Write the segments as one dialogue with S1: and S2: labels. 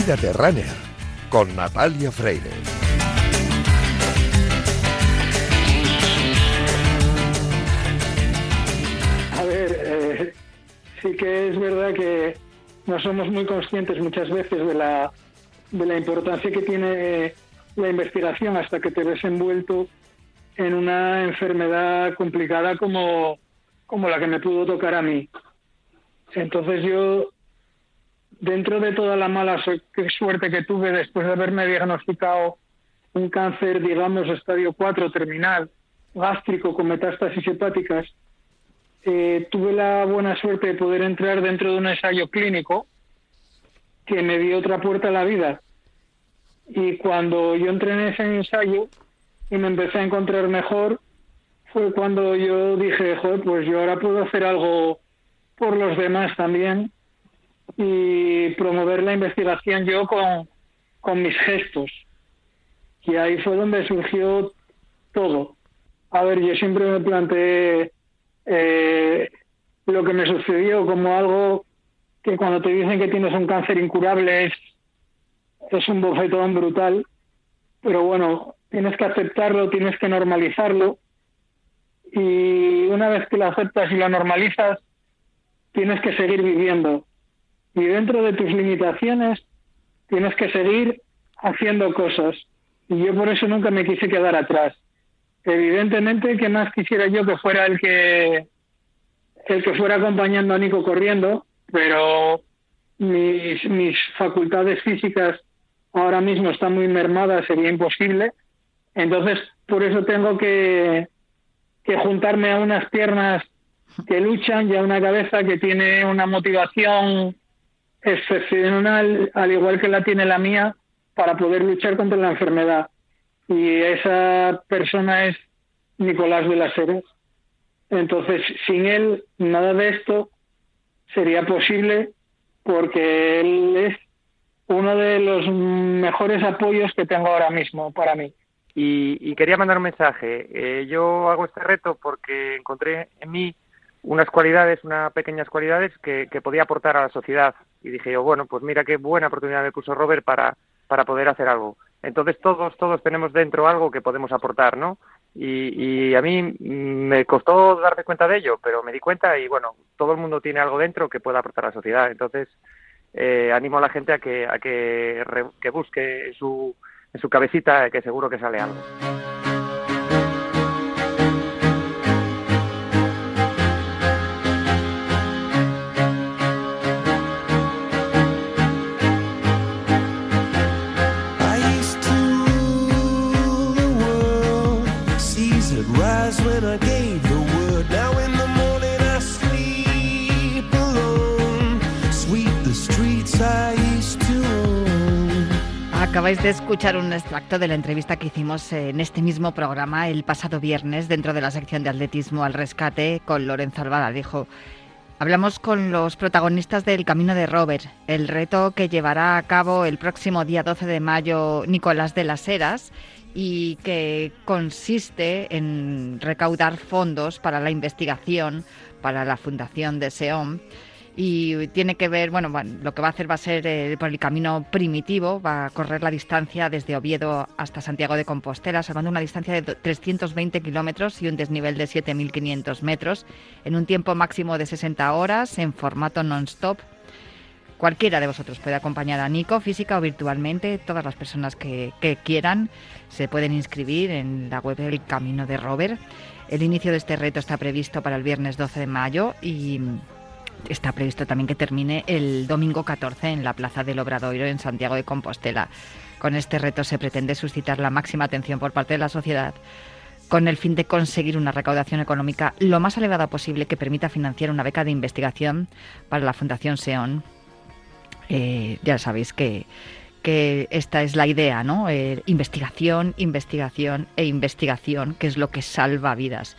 S1: Cuídate Runner con Natalia Freire.
S2: A ver, eh, sí que es verdad que no somos muy conscientes muchas veces de la, de la importancia que tiene la investigación hasta que te ves envuelto en una enfermedad complicada como, como la que me pudo tocar a mí. Entonces yo, dentro de toda la mala suerte que tuve después de haberme diagnosticado un cáncer, digamos, estadio 4 terminal, gástrico con metástasis hepáticas, eh, tuve la buena suerte de poder entrar dentro de un ensayo clínico que me dio otra puerta a la vida. Y cuando yo entré en ese ensayo y me empecé a encontrar mejor, fue cuando yo dije, joder, pues yo ahora puedo hacer algo por los demás también y promover la investigación yo con, con mis gestos. Y ahí fue donde surgió todo. A ver, yo siempre me planteé eh, lo que me sucedió como algo que cuando te dicen que tienes un cáncer incurable es, es un bofetón brutal, pero bueno, tienes que aceptarlo, tienes que normalizarlo y una vez que lo aceptas y lo normalizas, tienes que seguir viviendo. Y dentro de tus limitaciones, tienes que seguir haciendo cosas. Y yo por eso nunca me quise quedar atrás. Evidentemente, que más quisiera yo que fuera el que el que fuera acompañando a Nico corriendo, pero mis, mis facultades físicas ahora mismo están muy mermadas, sería imposible. Entonces, por eso tengo que, que juntarme a unas piernas que luchan y a una cabeza que tiene una motivación excepcional, al igual que la tiene la mía, para poder luchar contra la enfermedad. Y esa persona es Nicolás de las Heres. Entonces, sin él, nada de esto sería posible porque él es uno de los mejores apoyos que tengo ahora mismo para mí.
S3: Y, quería mandar un mensaje. Eh, yo hago este reto porque encontré en mí unas cualidades, unas pequeñas cualidades que, podía aportar a la sociedad. Y dije yo, bueno, pues mira qué buena oportunidad me puso Robert para, para poder hacer algo. Entonces todos, todos tenemos dentro algo que podemos aportar, ¿no? Y, a mí me costó darme cuenta de ello, pero me di cuenta y bueno, todo el mundo tiene algo dentro que pueda aportar a la sociedad. Entonces, eh, animo a la gente a que, a que, que busque su, en su cabecita, que seguro que sale algo.
S4: Acabáis de escuchar un extracto de la entrevista que hicimos en este mismo programa el pasado viernes dentro de la sección de atletismo al rescate con Lorenzo Dijo, Hablamos con los protagonistas del Camino de Robert, el reto que llevará a cabo el próximo día 12 de mayo Nicolás de las Heras y que consiste en recaudar fondos para la investigación para la Fundación de SEOM y tiene que ver, bueno, lo que va a hacer va a ser eh, por el camino primitivo, va a correr la distancia desde Oviedo hasta Santiago de Compostela, salvando una distancia de 320 kilómetros y un desnivel de 7.500 metros, en un tiempo máximo de 60 horas, en formato non-stop. Cualquiera de vosotros puede acompañar a Nico, física o virtualmente. Todas las personas que, que quieran se pueden inscribir en la web del Camino de Robert. El inicio de este reto está previsto para el viernes 12 de mayo y está previsto también que termine el domingo 14 en la Plaza del Obradoiro en Santiago de Compostela. Con este reto se pretende suscitar la máxima atención por parte de la sociedad con el fin de conseguir una recaudación económica lo más elevada posible que permita financiar una beca de investigación para la Fundación SEON. Eh, ya sabéis que, que, esta es la idea, ¿no? Eh, investigación, investigación e investigación, que es lo que salva vidas.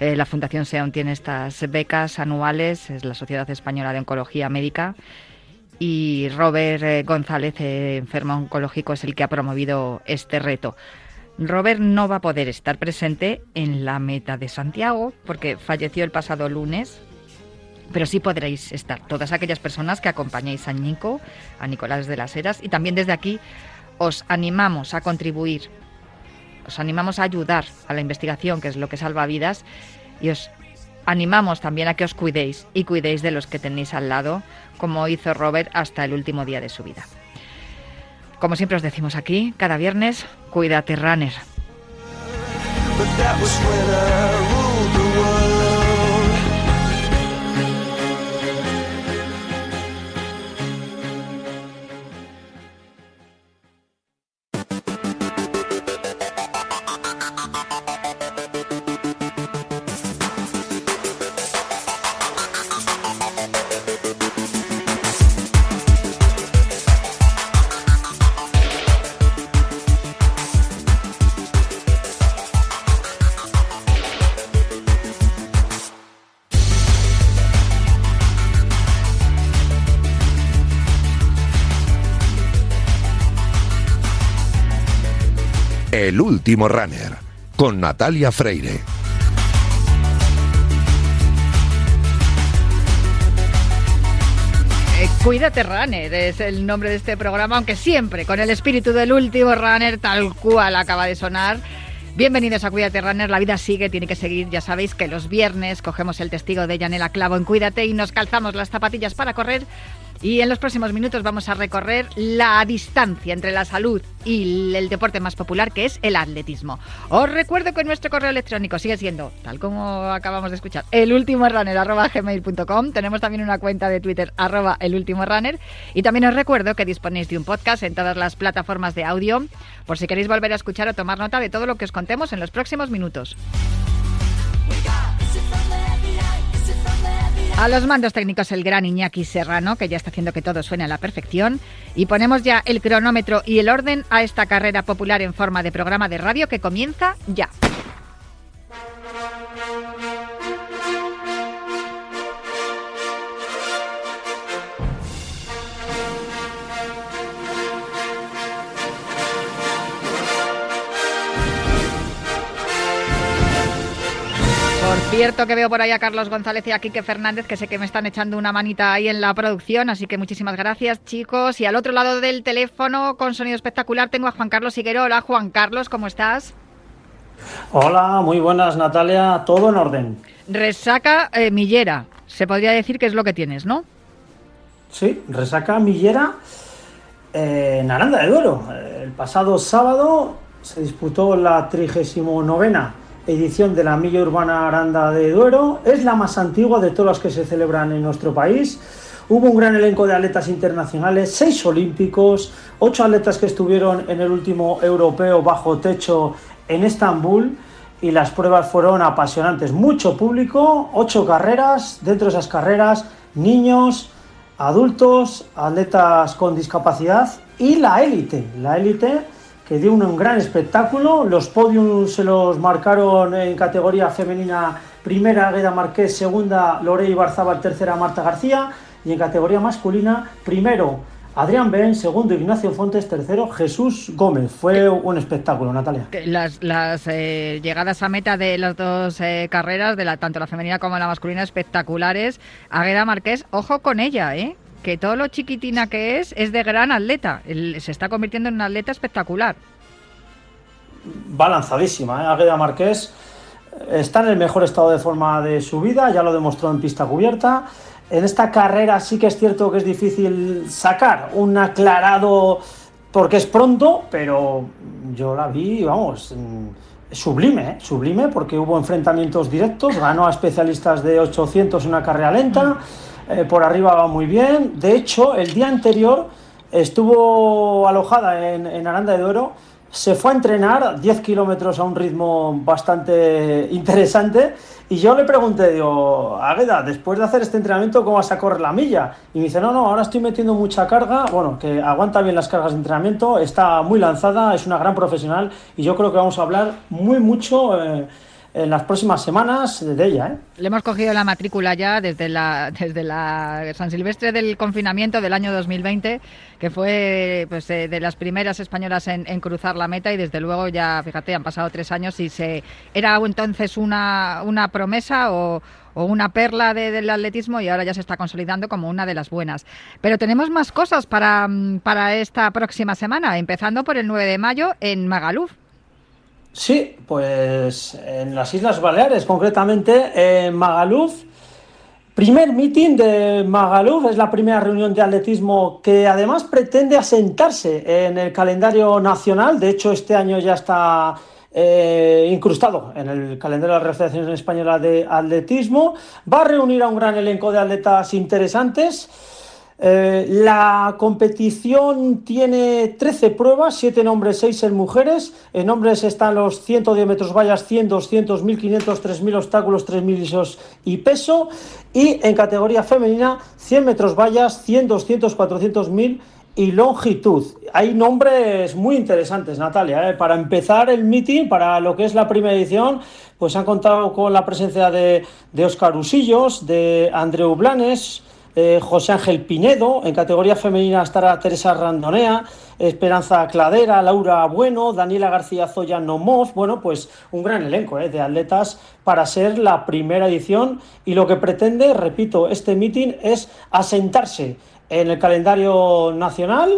S4: Eh, la Fundación SEON tiene estas becas anuales, es la Sociedad Española de Oncología Médica, y Robert eh, González, eh, enfermo oncológico, es el que ha promovido este reto. Robert no va a poder estar presente en la meta de Santiago porque falleció el pasado lunes pero sí podréis estar todas aquellas personas que acompañáis a Nico, a Nicolás de las Heras, y también desde aquí os animamos a contribuir, os animamos a ayudar a la investigación, que es lo que salva vidas, y os animamos también a que os cuidéis y cuidéis de los que tenéis al lado, como hizo Robert hasta el último día de su vida. Como siempre os decimos aquí, cada viernes, cuídate, runner.
S1: Último runner con Natalia Freire.
S4: Eh, Cuídate Runner es el nombre de este programa, aunque siempre con el espíritu del último runner tal cual acaba de sonar. Bienvenidos a Cuídate Runner, la vida sigue, tiene que seguir. Ya sabéis que los viernes cogemos el testigo de Yanela Clavo en Cuídate y nos calzamos las zapatillas para correr y en los próximos minutos vamos a recorrer la distancia entre la salud y el deporte más popular, que es el atletismo. Os recuerdo que nuestro correo electrónico sigue siendo, tal como acabamos de escuchar, elultimorunner.gmail.com. Tenemos también una cuenta de Twitter, arroba elultimorunner. Y también os recuerdo que disponéis de un podcast en todas las plataformas de audio, por si queréis volver a escuchar o tomar nota de todo lo que os contemos en los próximos minutos. A los mandos técnicos el gran Iñaki Serrano, que ya está haciendo que todo suene a la perfección. Y ponemos ya el cronómetro y el orden a esta carrera popular en forma de programa de radio que comienza ya. Cierto que veo por ahí a Carlos González y a Quique Fernández, que sé que me están echando una manita ahí en la producción, así que muchísimas gracias chicos. Y al otro lado del teléfono, con sonido espectacular, tengo a Juan Carlos Higuero. Hola Juan Carlos, ¿cómo estás?
S5: Hola, muy buenas Natalia, todo en orden.
S4: Resaca eh, millera, se podría decir que es lo que tienes, ¿no?
S5: Sí, resaca millera eh, en Aranda de Duero. El pasado sábado se disputó la 39 edición de la Milla Urbana Aranda de Duero. Es la más antigua de todas las que se celebran en nuestro país. Hubo un gran elenco de atletas internacionales, seis olímpicos, ocho atletas que estuvieron en el último europeo bajo techo en Estambul y las pruebas fueron apasionantes. Mucho público, ocho carreras, dentro de esas carreras, niños, adultos, atletas con discapacidad y la élite, la élite que dio un gran espectáculo. Los podiums se los marcaron en categoría femenina primera Agueda Marqués, segunda Lorey Barzabal, tercera Marta García y en categoría masculina primero Adrián Ben, segundo Ignacio Fontes, tercero Jesús Gómez. Fue un espectáculo, Natalia.
S4: Las, las eh, llegadas a meta de las dos eh, carreras, de la, tanto la femenina como la masculina, espectaculares. Agueda Marqués, ojo con ella, ¿eh? Que todo lo chiquitina que es es de gran atleta. Se está convirtiendo en un atleta espectacular.
S5: Va lanzadísima, ¿eh? Agueda Marqués está en el mejor estado de forma de su vida, ya lo demostró en pista cubierta. En esta carrera sí que es cierto que es difícil sacar un aclarado porque es pronto, pero yo la vi, vamos, mm, sublime, ¿eh? sublime, porque hubo enfrentamientos directos, ganó a especialistas de 800 en una carrera lenta, eh, por arriba va muy bien. De hecho, el día anterior estuvo alojada en, Aranda de Duero, se fue a entrenar 10 kilómetros a un ritmo bastante interesante. Y yo le pregunté, digo, Águeda, después de hacer este entrenamiento, ¿cómo vas a correr la milla? Y me dice, no, no, ahora estoy metiendo mucha carga, bueno, que aguanta bien las cargas de entrenamiento, está muy lanzada, es una gran profesional. Y yo creo que vamos a hablar muy mucho eh, en las próximas semanas de ella. ¿eh?
S4: Le hemos cogido la matrícula ya desde la, desde la San Silvestre del confinamiento del año 2020, que fue pues, eh, de las primeras españolas en, cruzar la meta y desde luego ya, fíjate, han pasado tres años y se era entonces una, una promesa o, una perla del atletismo y ahora ya se está consolidando como una de las buenas. Pero tenemos más cosas para, para esta próxima semana, empezando por el 9 de mayo en Magaluf.
S5: Sí, pues en las Islas Baleares, concretamente en Magaluf. Primer meeting de Magaluf, es la primera reunión de atletismo que además pretende asentarse en el calendario nacional. De hecho, este año ya está eh, incrustado en el calendario de la Federación Española de Atletismo. Va a reunir a un gran elenco de atletas interesantes. Eh, la competición tiene 13 pruebas, 7 en hombres, 6 en mujeres. En hombres están los 110 metros vallas, 100, 200, 1500, 3000 obstáculos, 3000 isos y peso. Y en categoría femenina, 100 metros vallas, 100, 200, 400, 1000 y longitud. Hay nombres muy interesantes, Natalia. ¿eh? Para empezar el meeting, para lo que es la primera edición, pues han contado con la presencia de, de Oscar Usillos, de Andreu Blanes, eh, José Ángel Pinedo, en categoría femenina estará Teresa Randonea, Esperanza Cladera, Laura Bueno, Daniela García Zoya Nomov, bueno, pues un gran elenco eh, de atletas para ser la primera edición. Y lo que pretende, repito, este meeting es asentarse en el calendario nacional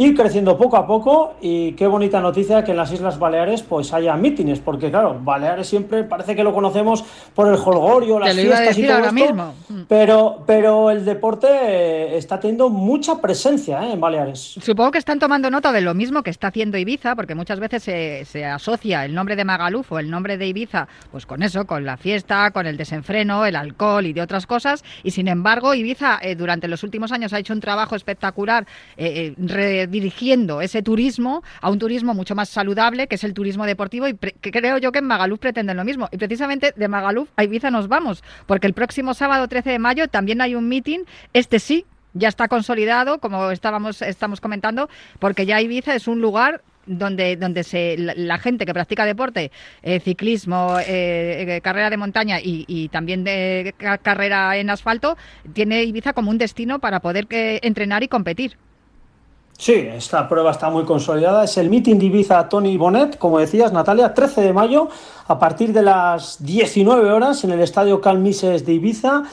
S5: ir creciendo poco a poco y qué bonita noticia que en las Islas Baleares pues haya mítines, porque claro, Baleares siempre parece que lo conocemos por el holgorio, las fiestas y todo mismo. Mm. pero pero el deporte está teniendo mucha presencia ¿eh? en Baleares.
S4: Supongo que están tomando nota de lo mismo que está haciendo Ibiza, porque muchas veces se, se asocia el nombre de Magaluf o el nombre de Ibiza pues con eso, con la fiesta, con el desenfreno, el alcohol y de otras cosas, y sin embargo Ibiza eh, durante los últimos años ha hecho un trabajo espectacular eh, eh dirigiendo ese turismo a un turismo mucho más saludable, que es el turismo deportivo, y que creo yo que en Magaluf pretenden lo mismo. Y precisamente de Magaluf a Ibiza nos vamos, porque el próximo sábado 13 de mayo también hay un meeting, este sí, ya está consolidado, como estábamos estamos comentando, porque ya Ibiza es un lugar donde, donde se, la, gente que practica deporte, eh, ciclismo, eh, eh, carrera de montaña y, también de carrera en asfalto, tiene Ibiza como un destino para poder entrenar y competir.
S5: Sí, esta prueba está muy consolidada. Es el meeting de Ibiza Tony Bonet, como decías, Natalia, 13 de mayo, a partir de las 19 horas en el Estadio Calmises de Ibiza.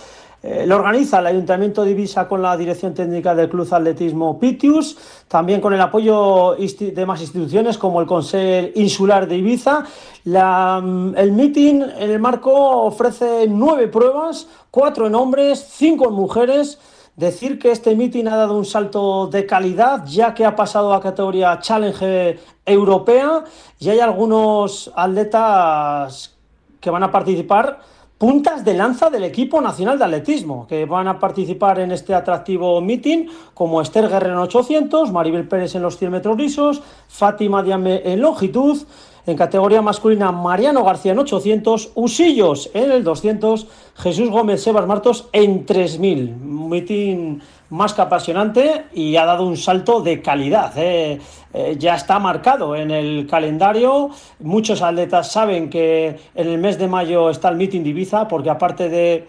S5: Eh, lo organiza el Ayuntamiento de Ibiza con la dirección técnica del Club Atletismo Pitius, también con el apoyo de más instituciones como el Consejo Insular de Ibiza. Mm, el meeting en el marco ofrece nueve pruebas, cuatro en hombres, cinco en mujeres Decir que este meeting ha dado un salto de calidad, ya que ha pasado a categoría Challenge europea y hay algunos atletas que van a participar, puntas de lanza del equipo nacional de atletismo, que van a participar en este atractivo meeting, como Esther Guerrero en 800, Maribel Pérez en los 100 metros lisos, Fátima Diame en longitud, en categoría masculina, Mariano García en 800, Usillos en el 200, Jesús Gómez Sebas Martos en 3000. Un mitin más que apasionante y ha dado un salto de calidad. ¿eh? Eh, ya está marcado en el calendario. Muchos atletas saben que en el mes de mayo está el meeting de Ibiza, porque aparte de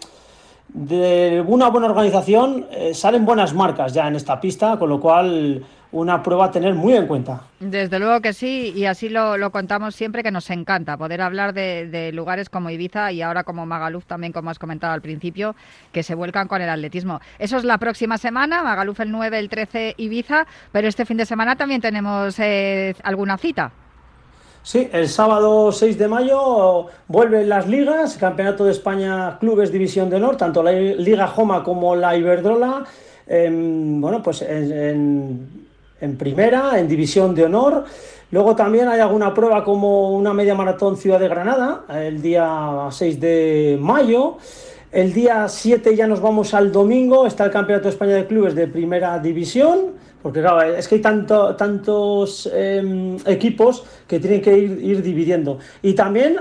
S5: de una buena organización eh, salen buenas marcas ya en esta pista, con lo cual una prueba a tener muy en cuenta.
S4: Desde luego que sí, y así lo, contamos siempre, que nos encanta poder hablar de, lugares como Ibiza y ahora como Magaluf también, como has comentado al principio, que se vuelcan con el atletismo. Eso es la próxima semana, Magaluf el 9, el 13 Ibiza, pero este fin de semana también tenemos eh, alguna cita.
S5: Sí, el sábado 6 de mayo vuelven las ligas, Campeonato de España Clubes División de Honor, tanto la Liga Joma como la Iberdrola. bueno, pues en, en primera, en división de honor. Luego también hay alguna prueba como una media maratón Ciudad de Granada, el día 6 de mayo. El día 7 ya nos vamos al domingo, está el Campeonato de España de Clubes de Primera División, porque claro, es que hay tanto, tantos em, equipos que tienen que ir, dividiendo. Y también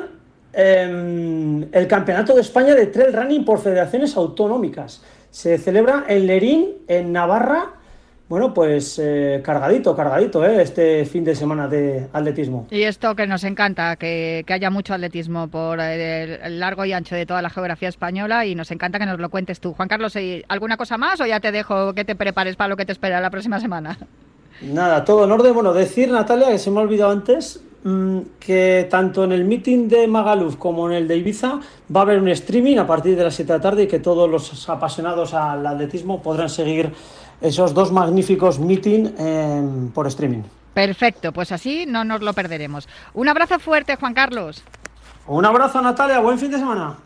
S5: em, el Campeonato de España de Trail Running por federaciones autonómicas. Se celebra en Lerín, en Navarra, bueno, pues eh, cargadito, cargadito, ¿eh? este fin de semana de atletismo.
S4: Y esto que nos encanta, que, haya mucho atletismo por el, largo y ancho de toda la geografía española y nos encanta que nos lo cuentes tú. Juan Carlos, ¿alguna cosa más o ya te dejo que te prepares para lo que te espera la próxima semana?
S5: Nada, todo en orden. Bueno, decir, Natalia, que se me ha olvidado antes, mm, que tanto en el meeting de Magaluf como en el de Ibiza va a haber un streaming a partir de las 7 de la tarde y que todos los apasionados al atletismo podrán seguir esos dos magníficos meeting em, por streaming.
S4: Perfecto, pues así no nos lo perderemos. Un abrazo fuerte, Juan Carlos.
S5: Un abrazo, Natalia. Buen fin de semana.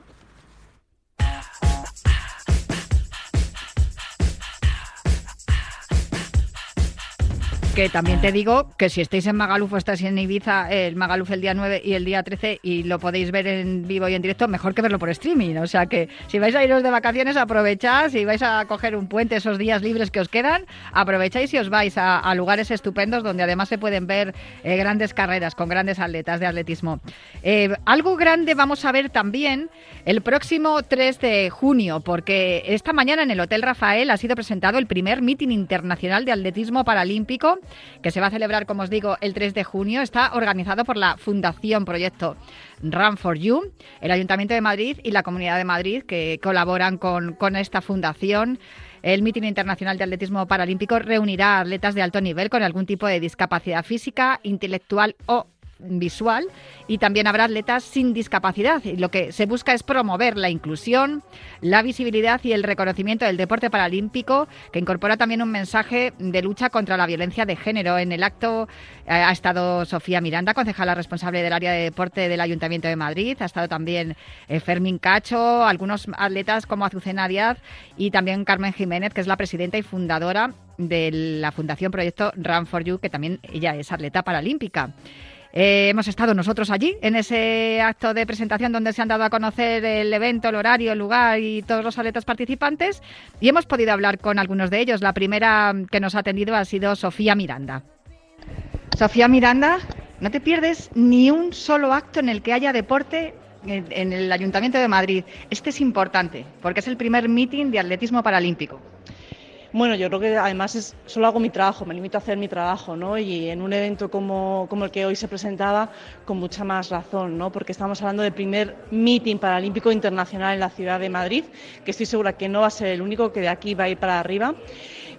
S4: Que también te digo que si estáis en Magaluf o estáis en Ibiza, el Magaluf el día 9 y el día 13 y lo podéis ver en vivo y en directo, mejor que verlo por streaming. O sea que si vais a iros de vacaciones, aprovechad. Si vais a coger un puente esos días libres que os quedan, aprovecháis y os vais a, lugares estupendos donde además se pueden ver eh, grandes carreras con grandes atletas de atletismo. Eh, algo grande vamos a ver también el próximo 3 de junio, porque esta mañana en el Hotel Rafael ha sido presentado el primer meeting internacional de atletismo paralímpico que se va a celebrar, como os digo, el 3 de junio. Está organizado por la Fundación Proyecto Run for You, el Ayuntamiento de Madrid y la Comunidad de Madrid, que colaboran con, con esta fundación. El Mitin Internacional de Atletismo Paralímpico reunirá atletas de alto nivel con algún tipo de discapacidad física, intelectual o visual y también habrá atletas sin discapacidad. Y lo que se busca es promover la inclusión, la visibilidad y el reconocimiento del deporte paralímpico, que incorpora también un mensaje de lucha contra la violencia de género. En el acto eh, ha estado Sofía Miranda, concejala responsable del área de deporte del Ayuntamiento de Madrid, ha estado también eh, Fermín Cacho, algunos atletas como Azucena Díaz y también Carmen Jiménez, que es la presidenta y fundadora de la Fundación Proyecto Run for You, que también ella es atleta paralímpica. Eh, hemos estado nosotros allí en ese acto de presentación donde se han dado a conocer el evento, el horario, el lugar y todos los atletas participantes y hemos podido hablar con algunos de ellos. La primera que nos ha atendido ha sido Sofía Miranda. Sofía Miranda, no te pierdes ni un solo acto en el que haya deporte en el Ayuntamiento de Madrid. Este es importante porque es el primer meeting de atletismo paralímpico.
S6: Bueno, yo creo que además es, solo hago mi trabajo, me limito a hacer mi trabajo, ¿no? Y en un evento como, el que hoy se presentaba, con mucha más razón, ¿no? Porque estamos hablando del primer meeting paralímpico internacional en la ciudad de Madrid, que estoy segura que no va a ser el único, que de aquí va a ir para arriba.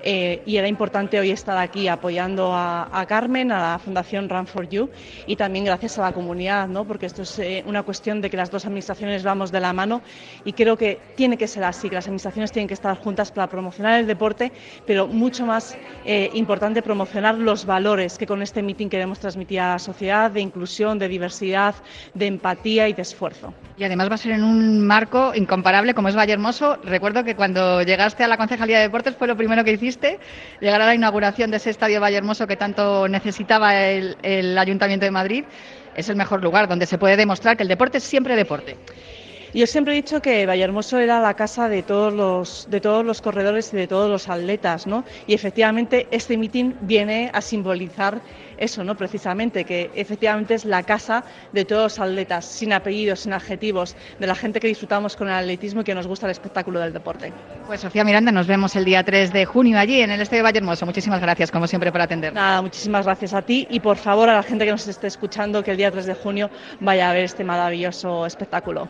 S6: Eh, y era importante hoy estar aquí apoyando a, Carmen, a la Fundación Run for You y también gracias a la comunidad, ¿no? porque esto es eh, una cuestión de que las dos administraciones vamos de la mano y creo que tiene que ser así, que las administraciones tienen que estar juntas para promocionar el deporte, pero mucho más eh, importante promocionar los valores que con este meeting queremos transmitir a la sociedad de inclusión, de diversidad, de empatía y de esfuerzo.
S4: Y además va a ser en un marco incomparable como es Valle Hermoso. Recuerdo que cuando llegaste a la Concejalía de Deportes fue lo primero que hiciste llegar a la inauguración de ese estadio Valle Hermoso que tanto necesitaba el, Ayuntamiento de Madrid, es el mejor lugar donde se puede demostrar que el deporte es siempre deporte.
S6: Yo siempre he dicho que Vallehermoso era la casa de todos los, de todos los corredores y de todos los atletas, ¿no? Y efectivamente este mitin viene a simbolizar eso, ¿no? Precisamente, que efectivamente es la casa de todos los atletas, sin apellidos, sin adjetivos, de la gente que disfrutamos con el atletismo y que nos gusta el espectáculo del deporte.
S4: Pues Sofía Miranda, nos vemos el día 3 de junio allí en el Estadio Vallehermoso. Muchísimas gracias, como siempre, por atender.
S6: Nada, muchísimas gracias a ti y por favor a la gente que nos esté escuchando que el día 3 de junio vaya a ver este maravilloso espectáculo.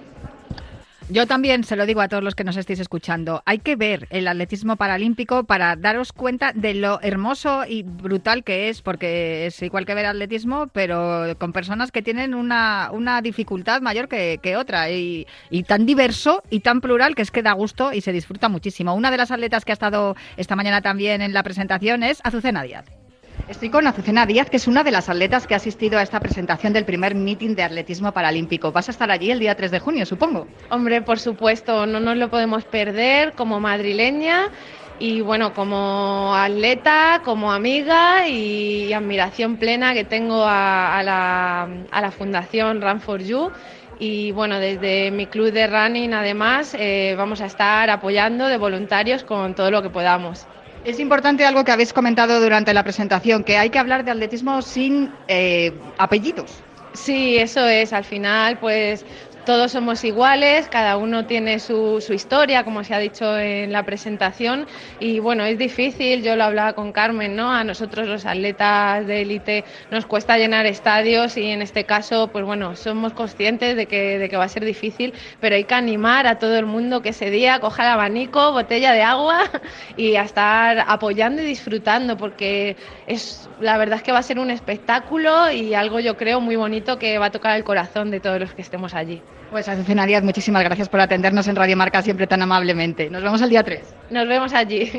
S4: Yo también se lo digo a todos los que nos estéis escuchando. Hay que ver el atletismo paralímpico para daros cuenta de lo hermoso y brutal que es, porque es igual que ver atletismo, pero con personas que tienen una, una dificultad mayor que, otra y, y, tan diverso y tan plural que es que da gusto y se disfruta muchísimo. Una de las atletas que ha estado esta mañana también en la presentación es Azucena Díaz. Estoy con Azucena Díaz, que es una de las atletas que ha asistido a esta presentación del primer meeting de atletismo paralímpico. Vas a estar allí el día 3 de junio, supongo.
S7: Hombre, por supuesto, no nos lo podemos perder como madrileña y bueno, como atleta, como amiga y admiración plena que tengo a, la, Fundación Run for You. Y bueno, desde mi club de running además eh, vamos a estar apoyando de voluntarios con todo lo que podamos.
S4: Es importante algo que habéis comentado durante la presentación, que hay que hablar de atletismo sin eh, apellidos.
S7: Sí, eso es. Al final, pues
S8: todos somos iguales, cada uno tiene su, su, historia, como se ha dicho en la presentación, y bueno, es difícil, yo lo hablaba con Carmen, ¿no? A nosotros los atletas de élite nos cuesta llenar estadios y en este caso, pues bueno, somos conscientes de que, de que va a ser difícil, pero hay que animar a todo el mundo que ese día coja el abanico, botella de agua y a estar apoyando y disfrutando, porque es la verdad es que va a ser un espectáculo y algo yo creo muy bonito que va a tocar el corazón de todos los que estemos allí.
S9: Pues Azucena Díaz, muchísimas gracias por atendernos en Radio Marca siempre tan amablemente. Nos vemos el día 3.
S8: Nos vemos allí.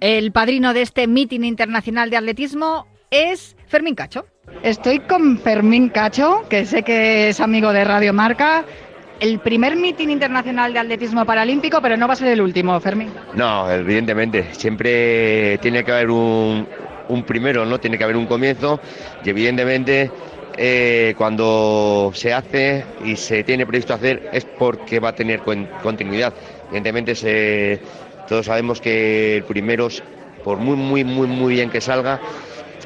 S9: El padrino de este meeting internacional de atletismo es Fermín Cacho.
S4: Estoy con Fermín Cacho, que sé que es amigo de Radio Marca. El primer meeting internacional de atletismo paralímpico, pero no va a ser el último, Fermín.
S10: No, evidentemente. Siempre tiene que haber un, un primero, ¿no? Tiene que haber un comienzo y evidentemente eh, cuando se hace y se tiene previsto hacer es porque va a tener continuidad. Evidentemente todos sabemos que el primero, por muy, muy, muy, muy bien que salga,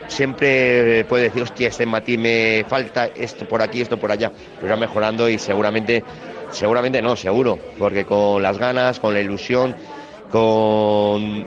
S10: siempre puede decir, hostia, este matí me falta esto por aquí, esto por allá, pero va mejorando y seguramente, seguramente no, seguro, porque con las ganas, con la ilusión, con,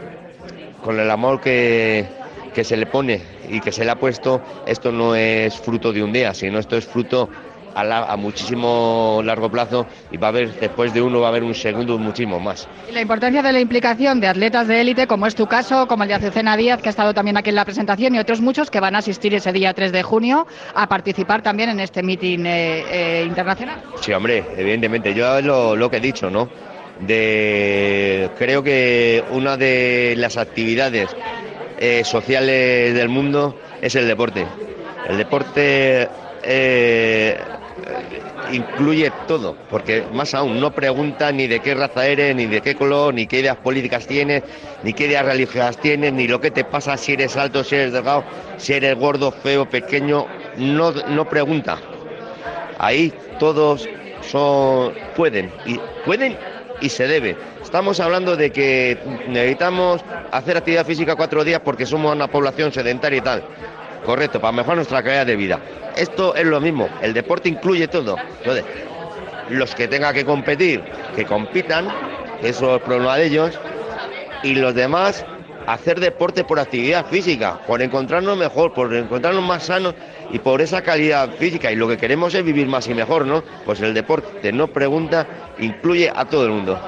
S10: con el amor que, que se le pone y que se le ha puesto, esto no es fruto de un día, sino esto es fruto a, muchísimo largo plazo y va a haber, después de uno, va a haber un segundo muchísimo más.
S4: Y la importancia de la implicación de atletas de élite, como es tu caso, como el de Azucena Díaz, que ha estado también aquí en la presentación, y otros muchos que van a asistir ese día 3 de junio a participar también en este meeting eh, eh, internacional.
S10: Sí, hombre, evidentemente. Yo lo, lo que he dicho, ¿no? De, creo que una de las actividades eh, sociales del mundo es el deporte. El deporte eh, incluye todo, porque más aún no pregunta ni de qué raza eres, ni de qué color, ni qué ideas políticas tienes, ni qué ideas religiosas tienes, ni lo que te pasa si eres alto, si eres delgado, si eres gordo, feo, pequeño, no, no pregunta. Ahí todos son, pueden, y pueden y se debe. Estamos hablando de que necesitamos hacer actividad física cuatro días porque somos una población sedentaria y tal. Correcto, para mejorar nuestra calidad de vida. Esto es lo mismo, el deporte incluye todo. Entonces, los que tengan que competir, que compitan, eso es problema de ellos, y los demás, hacer deporte por actividad física, por encontrarnos mejor, por encontrarnos más sanos y por esa calidad física. Y lo que queremos es vivir más y mejor, ¿no? Pues el deporte no pregunta, incluye a todo el mundo.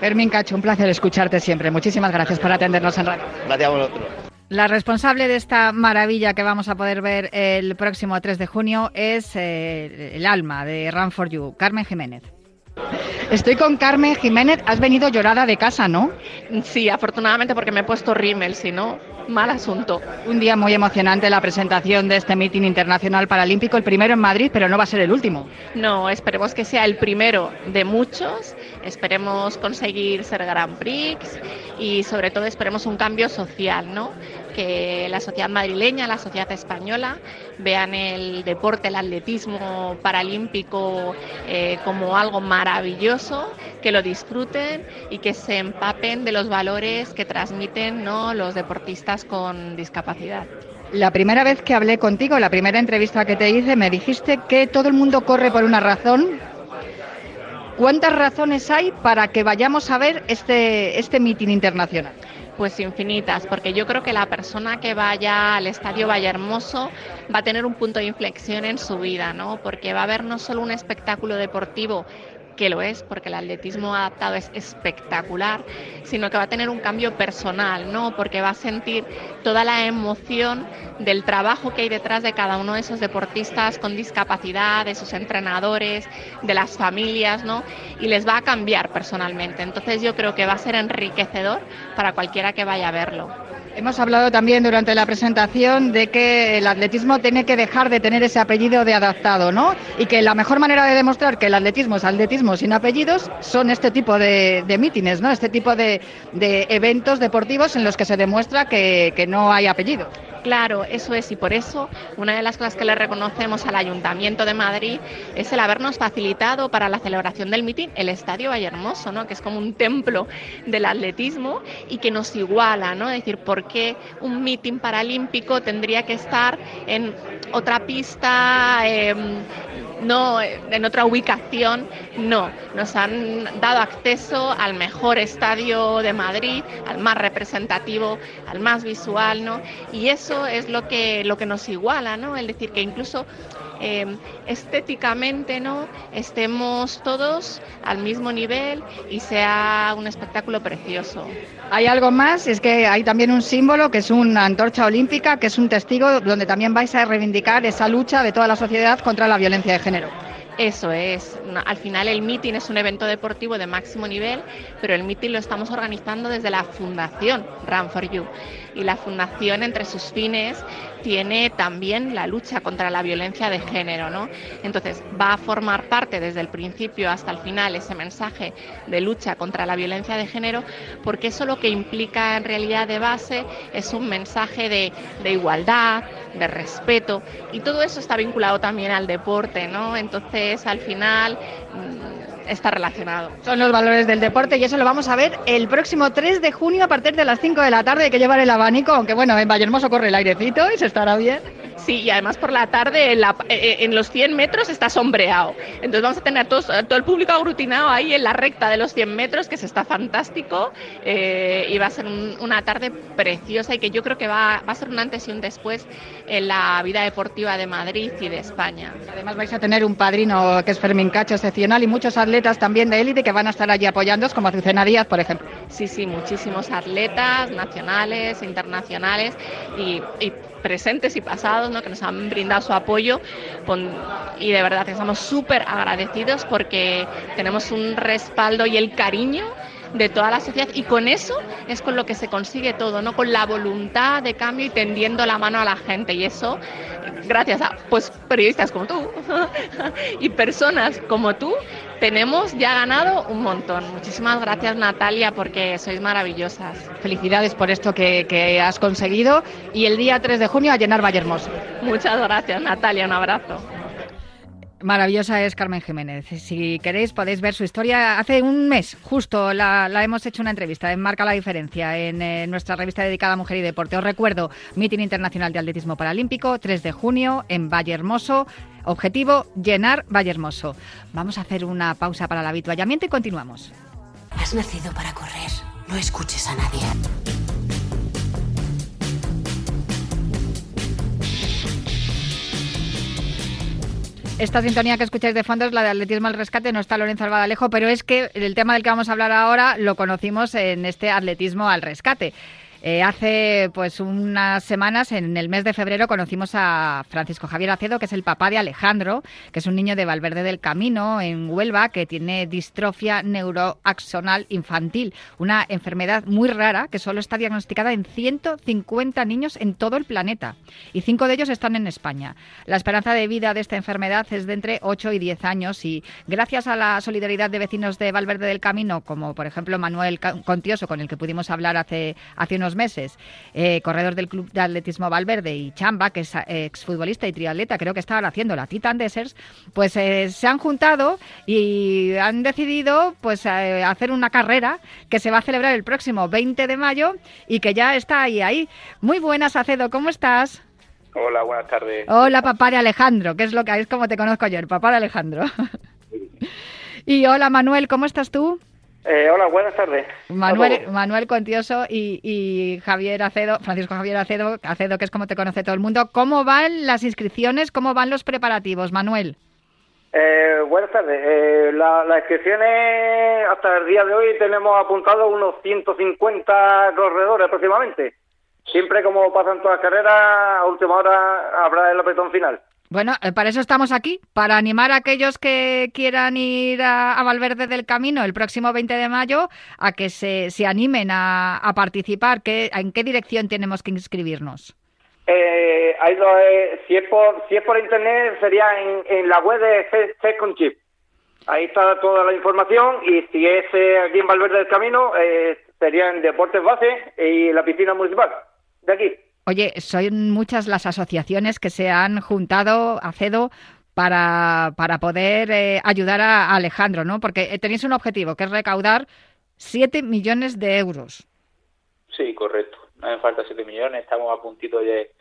S4: Fermín Cacho, un placer escucharte siempre. Muchísimas gracias por atendernos en radio.
S10: Gracias a vosotros.
S9: La responsable de esta maravilla que vamos a poder ver el próximo 3 de junio es eh, el alma de Run for You, Carmen Jiménez.
S4: Estoy con Carmen Jiménez. Has venido llorada de casa, ¿no?
S7: Sí, afortunadamente porque me he puesto rímel, si no, mal asunto.
S4: Un día muy emocionante la presentación de este meeting internacional paralímpico, el primero en Madrid, pero no va a ser el último.
S7: No, esperemos que sea el primero de muchos. Esperemos conseguir ser Grand Prix y sobre todo esperemos un cambio social, ¿no? que la sociedad madrileña, la sociedad española vean el deporte, el atletismo paralímpico eh, como algo maravilloso, que lo disfruten y que se empapen de los valores que transmiten ¿no? los deportistas con discapacidad.
S4: La primera vez que hablé contigo, la primera entrevista que te hice, me dijiste que todo el mundo corre por una razón. ¿Cuántas razones hay para que vayamos a ver este, este mitin internacional?
S7: Pues infinitas, porque yo creo que la persona que vaya al estadio Valle Hermoso va a tener un punto de inflexión en su vida, ¿no? Porque va a haber no solo un espectáculo deportivo que lo es, porque el atletismo adaptado es espectacular, sino que va a tener un cambio personal, ¿no? Porque va a sentir toda la emoción del trabajo que hay detrás de cada uno de esos deportistas con discapacidad, de sus entrenadores, de las familias, ¿no? Y les va a cambiar personalmente. Entonces yo creo que va a ser enriquecedor para cualquiera que vaya a verlo.
S4: Hemos hablado también durante la presentación de que el atletismo tiene que dejar de tener ese apellido de adaptado, ¿no? Y que la mejor manera de demostrar que el atletismo es atletismo sin apellidos son este tipo de, mítines, ¿no? Este tipo de, eventos deportivos en los que se demuestra que, que no hay apellido.
S7: Claro, eso es, y por eso una de las cosas que le reconocemos al Ayuntamiento de Madrid es el habernos facilitado para la celebración del mitin el Estadio Vallehermoso, ¿no? que es como un templo del atletismo y que nos iguala, ¿no? Es decir, ¿por qué un mitin paralímpico tendría que estar en otra pista? Em, no en otra ubicación, no. Nos han dado acceso al mejor estadio de Madrid, al más representativo, al más visual, ¿no? Y eso es lo que, lo que nos iguala, ¿no? Es decir, que incluso Em, estéticamente no estemos todos al mismo nivel y sea un espectáculo precioso.
S11: Hay algo más, es que hay también un símbolo que es una antorcha olímpica, que es un testigo donde también vais a reivindicar esa lucha de toda la sociedad contra la violencia de género.
S7: Eso es. Al final el meeting es un evento deportivo de máximo nivel, pero el meeting lo estamos organizando desde la Fundación Run for You. Y la Fundación, entre sus fines, tiene también la lucha contra la violencia de género, ¿no? Entonces, va a formar parte desde el principio hasta el final ese mensaje de lucha contra la violencia de género, porque eso lo que implica en realidad de base es un mensaje de, de igualdad, de respeto, y todo eso está vinculado también al deporte, ¿no? Entonces, al final mm, está relacionado.
S11: Son los valores del deporte y eso lo vamos a ver el próximo 3 de junio a partir de las 5 de la tarde. Hay que llevar el abanico, aunque bueno, en Vallehermoso corre el airecito y se estará bien.
S7: Sí, y además por la tarde en, la, eh, en, los 100 metros está sombreado. Entonces vamos a tener todos, todo el público aglutinado ahí en la recta de los 100 metros, que se está fantástico. Eh, y va a ser una tarde preciosa y que yo creo que va, va, a ser un antes y un después en la vida deportiva de Madrid y de España.
S11: Además vais a tener un padrino que es Fermín Cacho, excepcional, y muchos atletas también de élite que van a estar allí apoyándoos, como Azucena Díaz, por ejemplo.
S7: Sí, sí, muchísimos atletas nacionales, internacionales y, y presentes y pasados, ¿no? que nos han brindado su apoyo y de verdad estamos súper agradecidos porque tenemos un respaldo y el cariño de toda la sociedad y con eso es con lo que se consigue todo, ¿no? Con la voluntad de cambio y tendiendo la mano a la gente y eso gracias a pues periodistas como tú y personas como tú tenemos ya ganado un montón. Muchísimas gracias Natalia porque sois maravillosas.
S11: Felicidades por esto que, que has conseguido y el día 3 de junio a llenar Vallehermoso.
S7: Muchas gracias Natalia, un abrazo.
S4: Maravillosa es Carmen Jiménez. Si queréis podéis ver su historia. Hace un mes justo la, hemos hecho una entrevista en Marca la Diferencia en, eh, nuestra revista dedicada a mujer y deporte. Os recuerdo, Meeting Internacional de Atletismo Paralímpico, 3 de junio en Valle Hermoso. Objetivo, llenar Valle Hermoso. Vamos a hacer una pausa para el habituallamiento y continuamos.
S12: Has nacido para correr. No escuches a nadie.
S4: Esta sintonía que escucháis de fondo es la de Atletismo al Rescate, no está Lorenzo Albadalejo, pero es que el tema del que vamos a hablar ahora lo conocimos en este Atletismo al Rescate. Eh, hace pues unas semanas, en el mes de febrero, conocimos a Francisco Javier Acedo, que es el papá de Alejandro, que es un niño de Valverde del Camino, en Huelva, que tiene distrofia neuroaxonal infantil, una enfermedad muy rara que solo está diagnosticada en 150 niños en todo el planeta y cinco de ellos están en España. La esperanza de vida de esta enfermedad es de entre 8 y 10 años y gracias a la solidaridad de vecinos de Valverde del Camino, como por ejemplo Manuel Contioso, con el que pudimos hablar hace, hace unos meses, eh, corredor del Club de Atletismo Valverde, y Chamba, que es exfutbolista y triatleta, creo que estaban haciendo la Titan Desert, pues eh, se han juntado y han decidido pues eh, hacer una carrera que se va a celebrar el próximo 20 de mayo y que ya está ahí, ahí. Muy buenas, Acedo, ¿cómo estás?
S13: Hola, buenas tardes.
S4: Hola, papá de Alejandro, que es lo que es como te conozco yo, el papá de Alejandro. y hola, Manuel, ¿cómo estás tú?
S13: Eh, hola, buenas tardes.
S4: Manuel, Manuel Contioso y, Javier Acedo, Francisco Javier Acedo, Acedo, que es como te conoce todo el mundo. ¿Cómo van las inscripciones? ¿Cómo van los preparativos, Manuel?
S13: Eh, buenas tardes. Eh, las inscripciones hasta el día de hoy tenemos apuntado unos 150 corredores aproximadamente. Siempre como pasan todas las carreras, a última hora habrá el apretón final.
S4: Bueno, eh, para eso estamos aquí, para animar a aquellos que quieran ir a, Valverde del Camino el próximo 20 de mayo a que se, animen a, participar. ¿Qué, ¿En qué dirección tenemos que inscribirnos?
S13: Eh, eh, si, es por, si es por internet sería en, la web de Second Chip. Ahí está toda la información y si es aquí en Valverde del Camino sería en Deportes Base y la piscina municipal de aquí.
S4: Oye, son muchas las asociaciones que se han juntado a CEDO para, para poder eh, ayudar a, Alejandro, ¿no? Porque eh, tenéis un objetivo, que es recaudar 7 millones de euros.
S14: Sí, correcto. No me falta 7 millones, estamos a puntito de,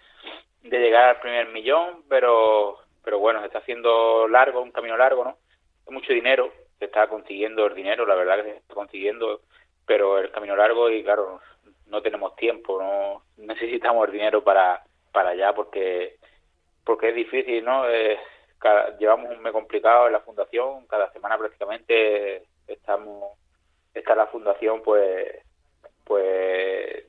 S14: llegar al primer millón, pero pero bueno, se está haciendo largo, un camino largo, ¿no? Es mucho dinero, se está consiguiendo el dinero, la verdad que se está consiguiendo, pero el camino largo y claro, no tenemos tiempo, no necesitamos el dinero para, para allá porque, porque es difícil, ¿no? Eh, llevamos un mes complicado en la fundación, cada semana prácticamente estamos, está la fundación pues, pues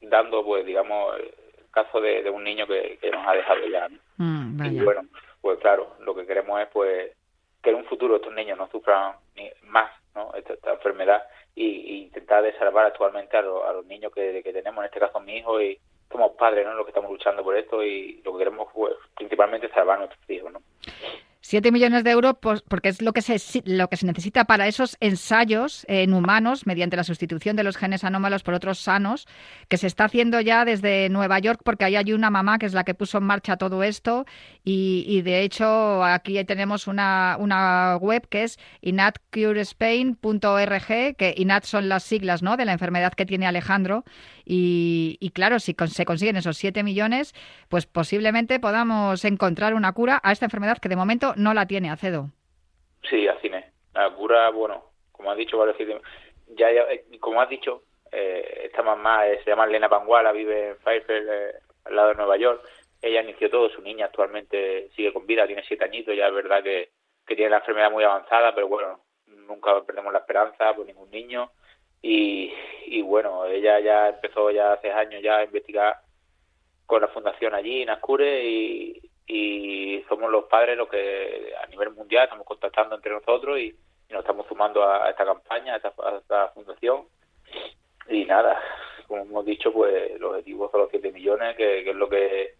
S14: dando pues digamos el caso de, un niño que, nos ha dejado ya.
S4: Mm,
S14: y bueno, pues claro, lo que queremos es pues que en un futuro estos niños no sufran ni más ¿no? esta, enfermedad y, intentar de salvar actualmente a, a los niños que, tenemos, en este caso mi hijo, y somos padres, ¿no? Los que estamos luchando por esto y lo que queremos pues, principalmente salvar a nuestros hijos, ¿no?
S4: 7 millones de euros pues, porque es lo que, se, lo que se necesita para esos ensayos en humanos mediante la sustitución de los genes anómalos por otros sanos, que se está haciendo ya desde Nueva York porque ahí hay una mamá que es la que puso en marcha todo esto y, de hecho aquí tenemos una, una web que es inatcurespain.org, que INAT son las siglas ¿no? de la enfermedad que tiene Alejandro y, claro, si se consiguen esos 7 millones, pues posiblemente podamos encontrar una cura a esta enfermedad que de momento no la tiene Acedo.
S14: Sí, es. La cura, bueno, como has dicho, ya, ya eh, como has dicho, eh, esta mamá se llama Elena Panguala, vive en Fairfield, eh, al lado de Nueva York. Ella inició todo, su niña actualmente sigue con vida, tiene siete añitos, ya es verdad que, que tiene la enfermedad muy avanzada, pero bueno, nunca perdemos la esperanza por ningún niño y, y bueno, ella ya empezó ya hace años ya a investigar con la fundación allí en Ascure y, y somos los padres los que a nivel mundial estamos contactando entre nosotros y, nos estamos sumando a, esta campaña, a esta, fundación. Y nada, como hemos dicho, pues los objetivos son los 7 millones, que, es lo que,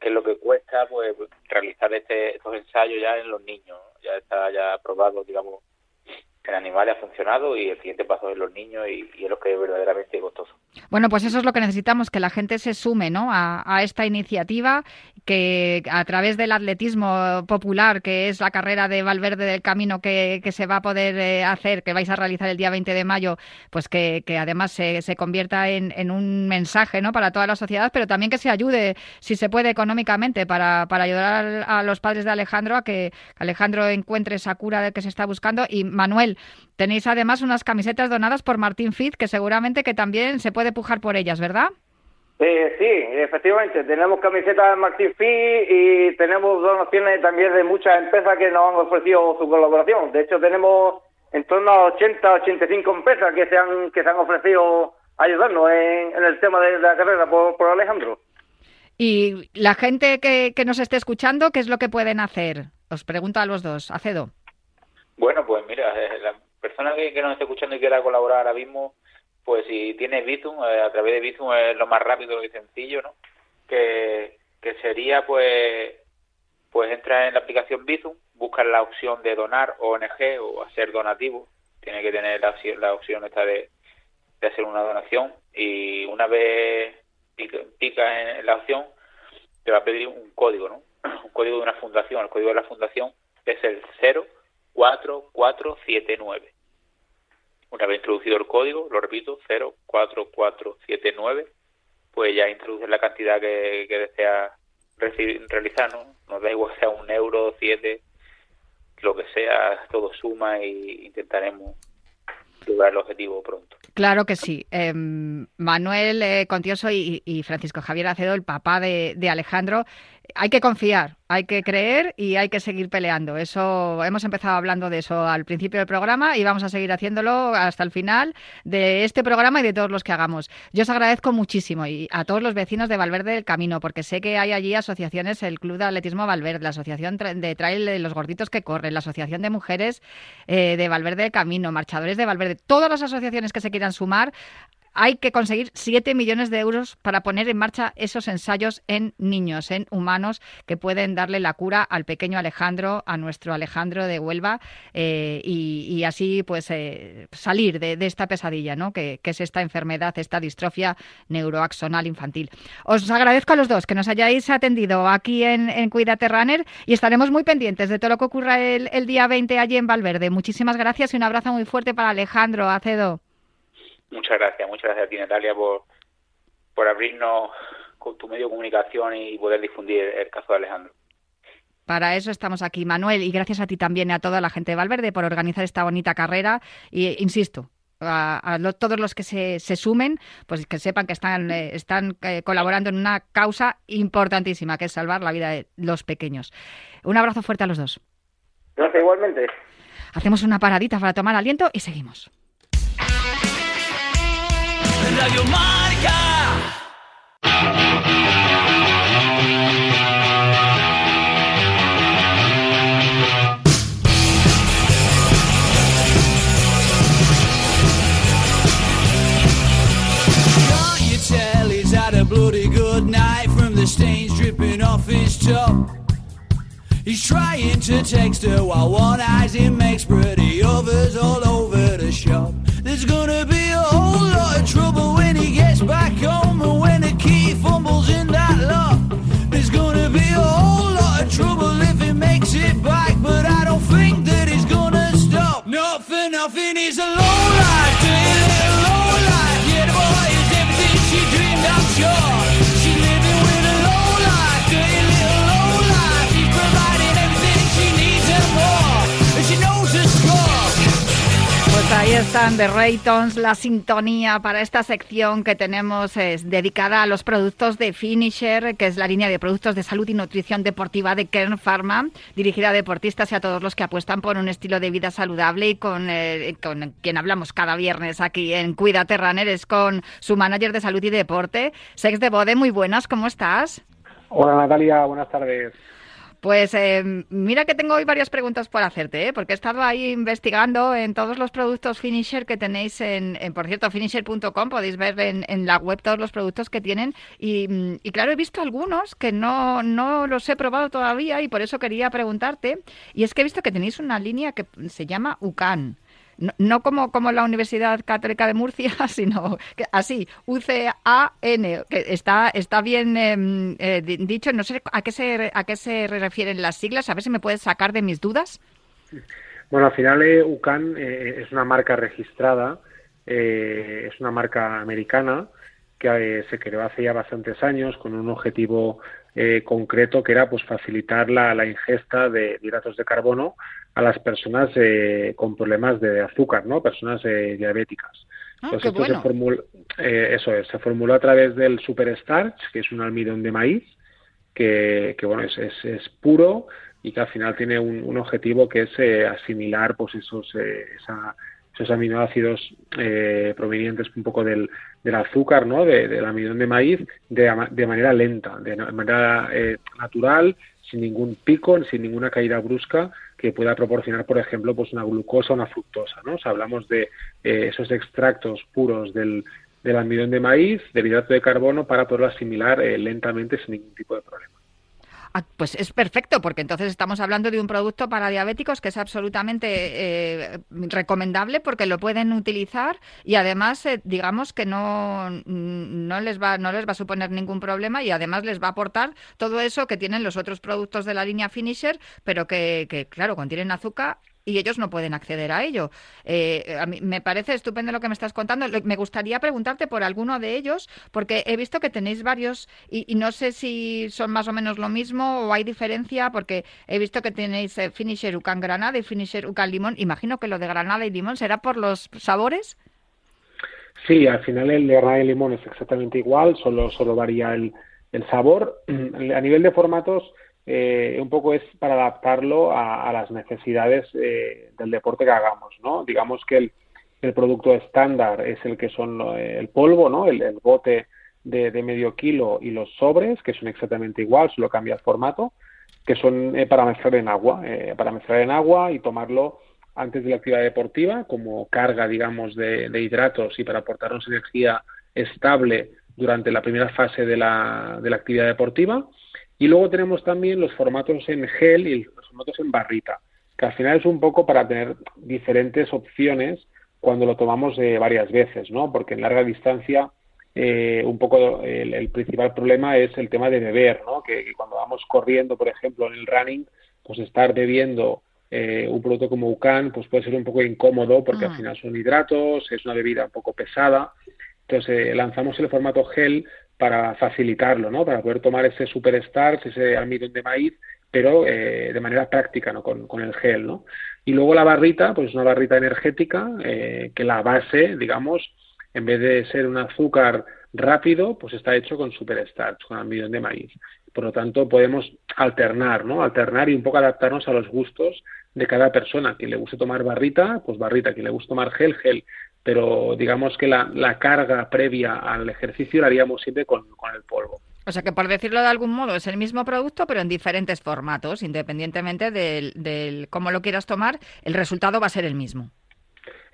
S14: que es lo que cuesta pues realizar este, estos ensayos ya en los niños. Ya está ya aprobado, digamos, en animales ha funcionado y el siguiente paso es los niños y, es lo que es verdaderamente costoso.
S4: Bueno, pues eso es lo que necesitamos, que la gente se sume ¿no? a, esta iniciativa, que a través del atletismo popular, que es la carrera de Valverde del Camino que, se va a poder eh, hacer, que vais a realizar el día 20 de mayo, pues que, además se, convierta en, un mensaje ¿no? para toda la sociedad, pero también que se ayude, si se puede, económicamente para, ayudar a, a los padres de Alejandro a que Alejandro encuentre esa cura que se está buscando. Y Manuel, Tenéis además unas camisetas donadas por Martín Fit, que seguramente que también se puede pujar por ellas, ¿verdad?
S13: Eh, sí, efectivamente, tenemos camisetas de Martín Fit y tenemos donaciones también de muchas empresas que nos han ofrecido su colaboración. De hecho, tenemos en torno a 80, 85 empresas que se han, que se han ofrecido ayudarnos en, el tema de la carrera por, Alejandro.
S4: Y la gente que, que nos esté escuchando, ¿qué es lo que pueden hacer? Os pregunto a los dos. Acedo.
S14: Bueno, pues mira, la persona que, nos esté escuchando y quiera colaborar ahora mismo, pues si tiene Bizum, eh, a través de Bizum es lo más rápido y sencillo, ¿no? Que, que sería, pues, pues entra en la aplicación Bizum, busca la opción de donar ONG o hacer donativo, tiene que tener la, la opción esta de, de hacer una donación y una vez pica, en la opción, te va a pedir un código, ¿no? Un código de una fundación, el código de la fundación es el 0 4479. Una vez introducido el código, lo repito, 04479, pues ya introduce la cantidad que, desea realizar, ¿no? Nos da igual sea un euro, siete, lo que sea, todo suma y intentaremos lograr el objetivo pronto.
S4: Claro que sí. Em, Manuel eh, Contioso y, Francisco Javier Acedo, el papá de Alejandro, hay que confiar, hay que creer y hay que seguir peleando. Eso hemos empezado hablando de eso al principio del programa y vamos a seguir haciéndolo hasta el final de este programa y de todos los que hagamos. Yo os agradezco muchísimo y a todos los vecinos de Valverde del Camino, porque sé que hay allí asociaciones, el Club de Atletismo Valverde, la Asociación de Trail de los Gorditos que Corren, la Asociación de Mujeres eh, de Valverde del Camino, Marchadores de Valverde, todas las asociaciones que se quieran sumar hay que conseguir 7 millones de euros para poner en marcha esos ensayos en niños, en humanos, que pueden darle la cura al pequeño Alejandro, a nuestro Alejandro de Huelva, eh, y, así pues eh, salir de, esta pesadilla, ¿no? Que, es esta enfermedad, esta distrofia neuroaxonal infantil. Os agradezco a los dos que nos hayáis atendido aquí en, en Cuídate Runner y estaremos muy pendientes de todo lo que ocurra el, el día 20 allí en Valverde. Muchísimas gracias y un abrazo muy fuerte para Alejandro Acedo.
S14: Muchas gracias, muchas gracias a ti Natalia por, por abrirnos con tu medio de comunicación y poder difundir el caso de Alejandro.
S4: Para eso estamos aquí, Manuel, y gracias a ti también y a toda la gente de Valverde por organizar esta bonita carrera. Y insisto, a, todos los que se, se, sumen, pues que sepan que están, eh, están eh, colaborando en una causa importantísima, que es salvar la vida de los pequeños. Un abrazo fuerte a los dos.
S13: Gracias, igualmente.
S4: Hacemos una paradita para tomar aliento y seguimos. Radio Marca. A bloody good night from the stains dripping off his top. He's trying to text her while one eye's in makes pretty others all over the shop. There's gonna be He's alone están The Raytons, la sintonía para esta sección que tenemos es dedicada a los productos de Finisher, que es la línea de productos de salud y nutrición deportiva de Kern Pharma, dirigida a deportistas y a todos los que apuestan por un estilo de vida saludable y con, eh, quien hablamos cada viernes aquí en Cuídate Runner, es con su manager de salud y deporte, Sex de Bode. Muy buenas, ¿cómo estás?
S15: Hola Natalia, buenas tardes.
S4: Pues eh, mira que tengo hoy varias preguntas por hacerte, ¿eh? porque he estado ahí investigando en todos los productos Finisher que tenéis en, por cierto, finisher.com, podéis ver en, la web todos los productos que tienen. Y, y, claro, he visto algunos que no, no los he probado todavía y por eso quería preguntarte, y es que he visto que tenéis una línea que se llama UCAN no, como, como la Universidad Católica de Murcia, sino que así, UCAN, que está, está bien em, eh, dicho, no sé a qué, se, a qué se refieren las siglas, a ver si me puedes sacar de mis dudas.
S15: Bueno, al final eh, UCAN eh, es una marca registrada, es una marca americana que se creó hace ya bastantes años con un objetivo concreto que era pues facilitar la, la ingesta de hidratos de carbono a las personas eh, con problemas de azúcar, ¿no? Personas eh, diabéticas.
S4: Ah, esto se
S15: formuló, eh, eso es, se formuló a través del Superstarch, que es un almidón de maíz, que, bueno, es, es, puro y que al final tiene un, objetivo que es asimilar pues esos, esos aminoácidos provenientes un poco del, del azúcar, ¿no? del almidón de maíz de, de manera lenta, de manera natural, sin ningún pico, sin ninguna caída brusca que pueda proporcionar, por ejemplo, pues una glucosa o una fructosa. ¿no? O hablamos de eh, esos extractos puros del, del almidón de maíz, del hidrato de carbono, para poderlo asimilar eh, lentamente sin ningún tipo de problema.
S4: Ah, pues es perfecto, porque entonces estamos hablando de un producto para diabéticos que es absolutamente eh, recomendable porque lo pueden utilizar y además, eh, digamos que no, no, les va, no les va a suponer ningún problema y además les va a aportar todo eso que tienen los otros productos de la línea Finisher, pero que, que claro, contienen azúcar y ellos no pueden acceder a ello. Eh, a mí me parece estupendo lo que me estás contando. Me gustaría preguntarte por alguno de ellos, porque he visto que tenéis varios y, no sé si son más o menos lo mismo o hay diferencia, porque he visto que tenéis eh, Finisher Ucan Granada y Finisher Ucan Limón. Imagino que lo de Granada y Limón será por los sabores.
S15: Sí, al final el de Granada y Limón es exactamente igual, solo, solo varía el, el sabor. A nivel de formatos, eh, un poco es para adaptarlo a, las necesidades eh, del deporte que hagamos, ¿no? Digamos que el, producto estándar es el que son eh, el polvo, ¿no? El, bote de, medio kilo y los sobres, que son exactamente igual, solo cambia el formato, que son para mezclar en agua, para mezclar en agua y tomarlo antes de la actividad deportiva como carga, digamos, de, de hidratos y para aportarnos energía estable durante la primera fase de la, de la actividad deportiva y luego tenemos también los formatos en gel y los formatos en barrita, que al final es un poco para tener diferentes opciones cuando lo tomamos eh, varias veces, ¿no? Porque en larga distancia eh, un poco el, principal problema es el tema de beber, ¿no? Que, cuando vamos corriendo, por ejemplo, en el running, pues estar bebiendo eh, un producto como UCAN, pues puede ser un poco incómodo porque al mm. final son hidratos, es una bebida un poco pesada. Entonces lanzamos el formato gel para facilitarlo, ¿no? Para poder tomar ese superstars, ese almidón de maíz pero de manera práctica, ¿no? Con, con, el gel, ¿no? Y luego la barrita, pues es una barrita energética que la base, digamos, en vez de ser un azúcar rápido, pues está hecho con superstarch, con almidón de maíz. Por lo tanto, podemos alternar, ¿no? Alternar y un poco adaptarnos a los gustos de cada persona. Quien le guste tomar barrita, pues barrita. Quien le guste tomar gel, gel. Pero digamos que la, carga previa al ejercicio la haríamos siempre con, el polvo.
S4: O sea que por decirlo de algún modo es el mismo producto pero en diferentes formatos, independientemente del, cómo lo quieras tomar, el resultado va a ser el mismo.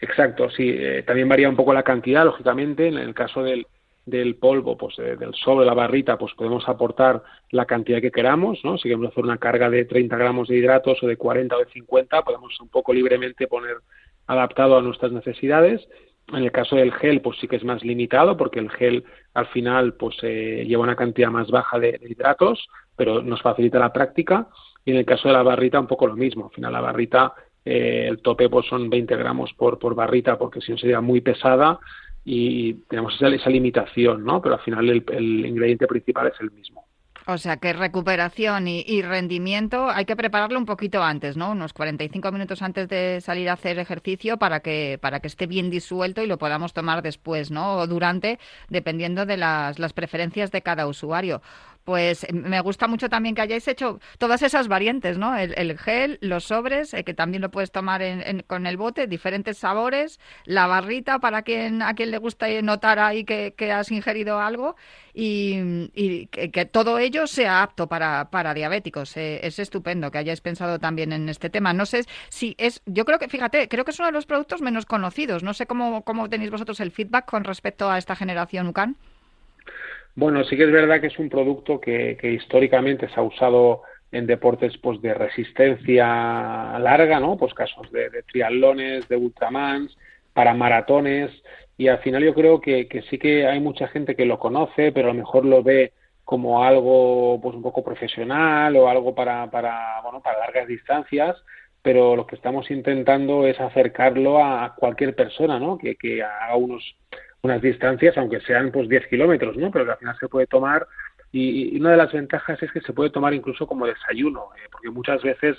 S15: Exacto, sí. Eh, también varía un poco la cantidad, lógicamente. En el caso del, del polvo, pues eh, del sobre la barrita, pues podemos aportar la cantidad que queramos, ¿no? Si queremos hacer una carga de 30 gramos de hidratos o de 40 o de 50, podemos un poco libremente poner adaptado a nuestras necesidades. En el caso del gel, pues sí que es más limitado, porque el gel al final pues eh, lleva una cantidad más baja de, hidratos, pero nos facilita la práctica. Y en el caso de la barrita, un poco lo mismo. Al final la barrita, eh, el tope pues son 20 gramos por, barrita, porque si no sería muy pesada y tenemos esa, esa limitación, ¿no? Pero al final el ingrediente principal es el mismo.
S4: O sea que recuperación y, rendimiento hay que prepararlo un poquito antes, ¿no? Unos 45 minutos antes de salir a hacer ejercicio para que, para que esté bien disuelto y lo podamos tomar después, ¿no? O durante, dependiendo de las, las preferencias de cada usuario pues eh, me gusta mucho también que hayáis hecho todas esas variantes, ¿no? El, gel, los sobres, eh, que también lo puedes tomar con el bote, diferentes sabores, la barrita para quien a quien le gusta notar ahí que, has ingerido algo y, que, todo ello sea apto para, para diabéticos. Eh, es estupendo que hayáis pensado también en este tema. No sé si es, yo creo que, fíjate, creo que es uno de los productos menos conocidos. No sé cómo, cómo tenéis vosotros el feedback con respecto a esta generación UCAN.
S15: Bueno, sí que es verdad que es un producto que, históricamente se ha usado en deportes pues de resistencia larga, ¿no? Pues casos de, triatlones, de ultramans, para maratones y al final yo creo que, sí que hay mucha gente que lo conoce, pero a lo mejor lo ve como algo pues un poco profesional o algo para, para bueno para largas distancias pero lo que estamos intentando es acercarlo a cualquier persona ¿no? que, que haga unos unas distancias, aunque sean pues 10 kilómetros, ¿no? Pero que al final se puede tomar y, una de las ventajas es que se puede tomar incluso como desayuno, eh, porque muchas veces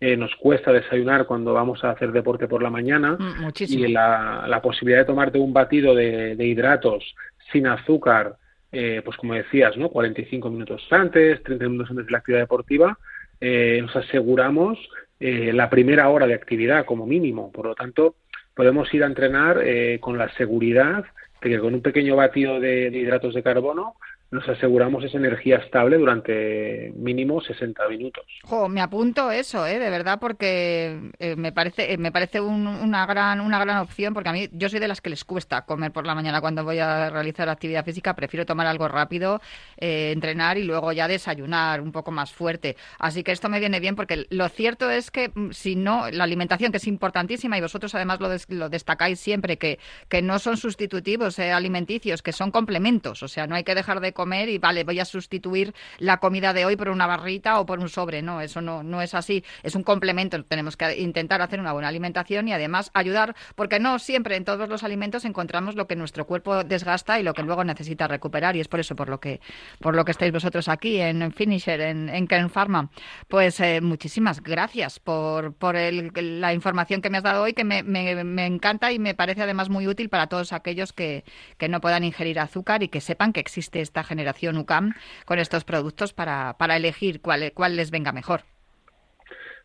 S15: eh, nos cuesta desayunar cuando vamos a hacer deporte por la mañana
S4: mm,
S15: y la, la, posibilidad de tomarte un batido de, hidratos sin azúcar, eh, pues como decías, ¿no? 45 minutos antes, 30 minutos antes de la actividad deportiva, nos aseguramos la primera hora de actividad como mínimo. Por lo tanto, podemos ir a entrenar con la seguridad que con un pequeño batido de, hidratos de carbono nos aseguramos esa energía estable durante mínimo 60 minutos.
S4: me apunto eso, ¿eh? de verdad, porque eh, me parece eh, me parece una gran una gran opción, porque a mí yo soy de las que les cuesta comer por la mañana cuando voy a realizar actividad física, prefiero tomar algo rápido, eh, entrenar y luego ya desayunar un poco más fuerte. Así que esto me viene bien, porque lo cierto es que mm, si no, la alimentación, que es importantísima, y vosotros además lo, lo destacáis siempre, que, que no son sustitutivos alimenticios, que son complementos, o sea, no hay que dejar de comer y vale, voy a sustituir la comida de hoy por una barrita o por un sobre. No, eso no, no es así. Es un complemento. Tenemos que intentar hacer una buena alimentación y además ayudar, porque no siempre en todos los alimentos encontramos lo que nuestro cuerpo desgasta y lo que luego necesita recuperar. Y es por eso por lo que, por lo que estáis vosotros aquí en Finisher, en, en Kern Pharma. Pues eh, muchísimas gracias por, por la información que me has dado hoy, que me, me, me encanta y me parece además muy útil para todos aquellos que, que no puedan ingerir azúcar y que sepan que existe esta generación UCAM con estos productos para, para elegir cuál, cuál les venga mejor.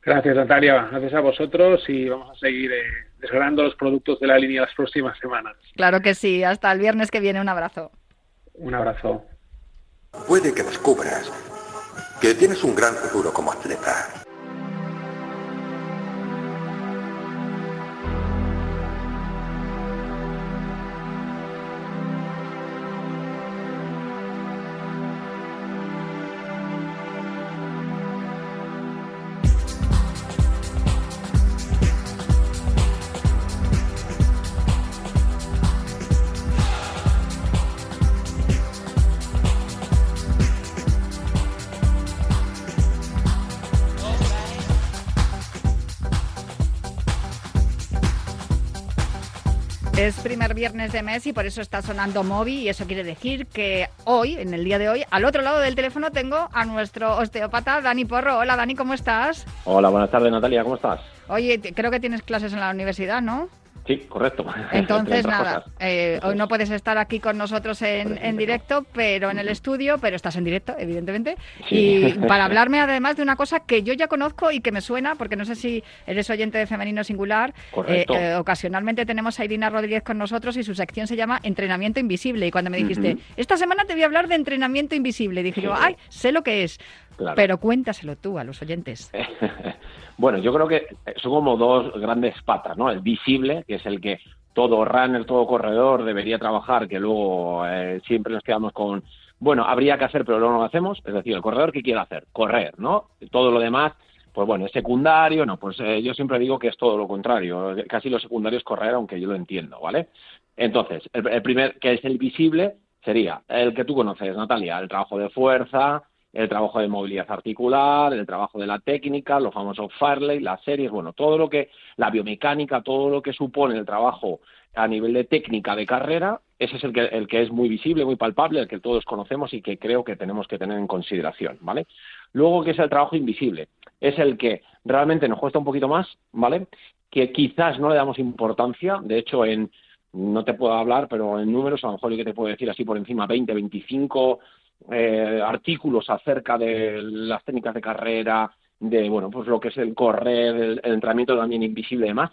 S15: Gracias, Natalia. Gracias a vosotros y vamos a seguir eh, desgranando los productos de la línea las próximas semanas.
S4: Claro que sí. Hasta el viernes que viene. Un abrazo.
S15: Un abrazo.
S1: Puede que descubras que tienes un gran futuro como atleta
S4: Es primer viernes de mes y por eso está sonando Movi y eso quiere decir que hoy, en el día de hoy, al otro lado del teléfono tengo a nuestro osteópata Dani Porro. Hola Dani, ¿cómo estás?
S16: Hola, buenas tardes Natalia, ¿cómo estás?
S4: Oye, creo que tienes clases en la universidad, ¿no?
S16: Sí, correcto.
S4: Entonces, nada, eh, hoy no puedes estar aquí con nosotros en, directo, pero en el estudio, pero estás en directo, evidentemente. Y para hablarme además de una cosa que yo ya conozco y que me suena, porque no sé si eres oyente de Femenino Singular, eh, eh, ocasionalmente tenemos a Irina Rodríguez con nosotros y su sección se llama Entrenamiento Invisible. Y cuando me dijiste, esta semana te voy a hablar de entrenamiento invisible, dije yo, ay, sé lo que es. Pero cuéntaselo tú a los oyentes.
S16: bueno, yo creo que son como dos grandes patas, ¿no? El visible, que es el que todo runner, todo corredor debería trabajar, que luego eh, siempre nos quedamos con, bueno, habría que hacer, pero luego no lo hacemos. Es decir, el corredor, ¿qué quiere hacer? Correr, ¿no? Todo lo demás, pues bueno, es secundario, no, pues eh, yo siempre digo que es todo lo contrario. Casi lo secundario es correr, aunque yo lo entiendo, ¿vale? Entonces, el primer, que es el visible, sería el que tú conoces, Natalia, el trabajo de fuerza, el trabajo de movilidad articular, el trabajo de la técnica, los famosos Farley, las series, bueno, todo lo que, la biomecánica, todo lo que supone el trabajo a nivel de técnica de carrera, ese es el que, el que es muy visible, muy palpable, el que todos conocemos y que creo que tenemos que tener en consideración, ¿vale? Luego, que es el trabajo invisible, es el que realmente nos cuesta un poquito más, ¿vale? Que quizás no le damos importancia, de hecho, en, no te puedo hablar, pero en números, a lo mejor yo que te puedo decir así por encima, 20, 25 eh, artículos acerca de las técnicas de carrera, de bueno, pues lo que es el correr, el, entrenamiento también invisible y demás.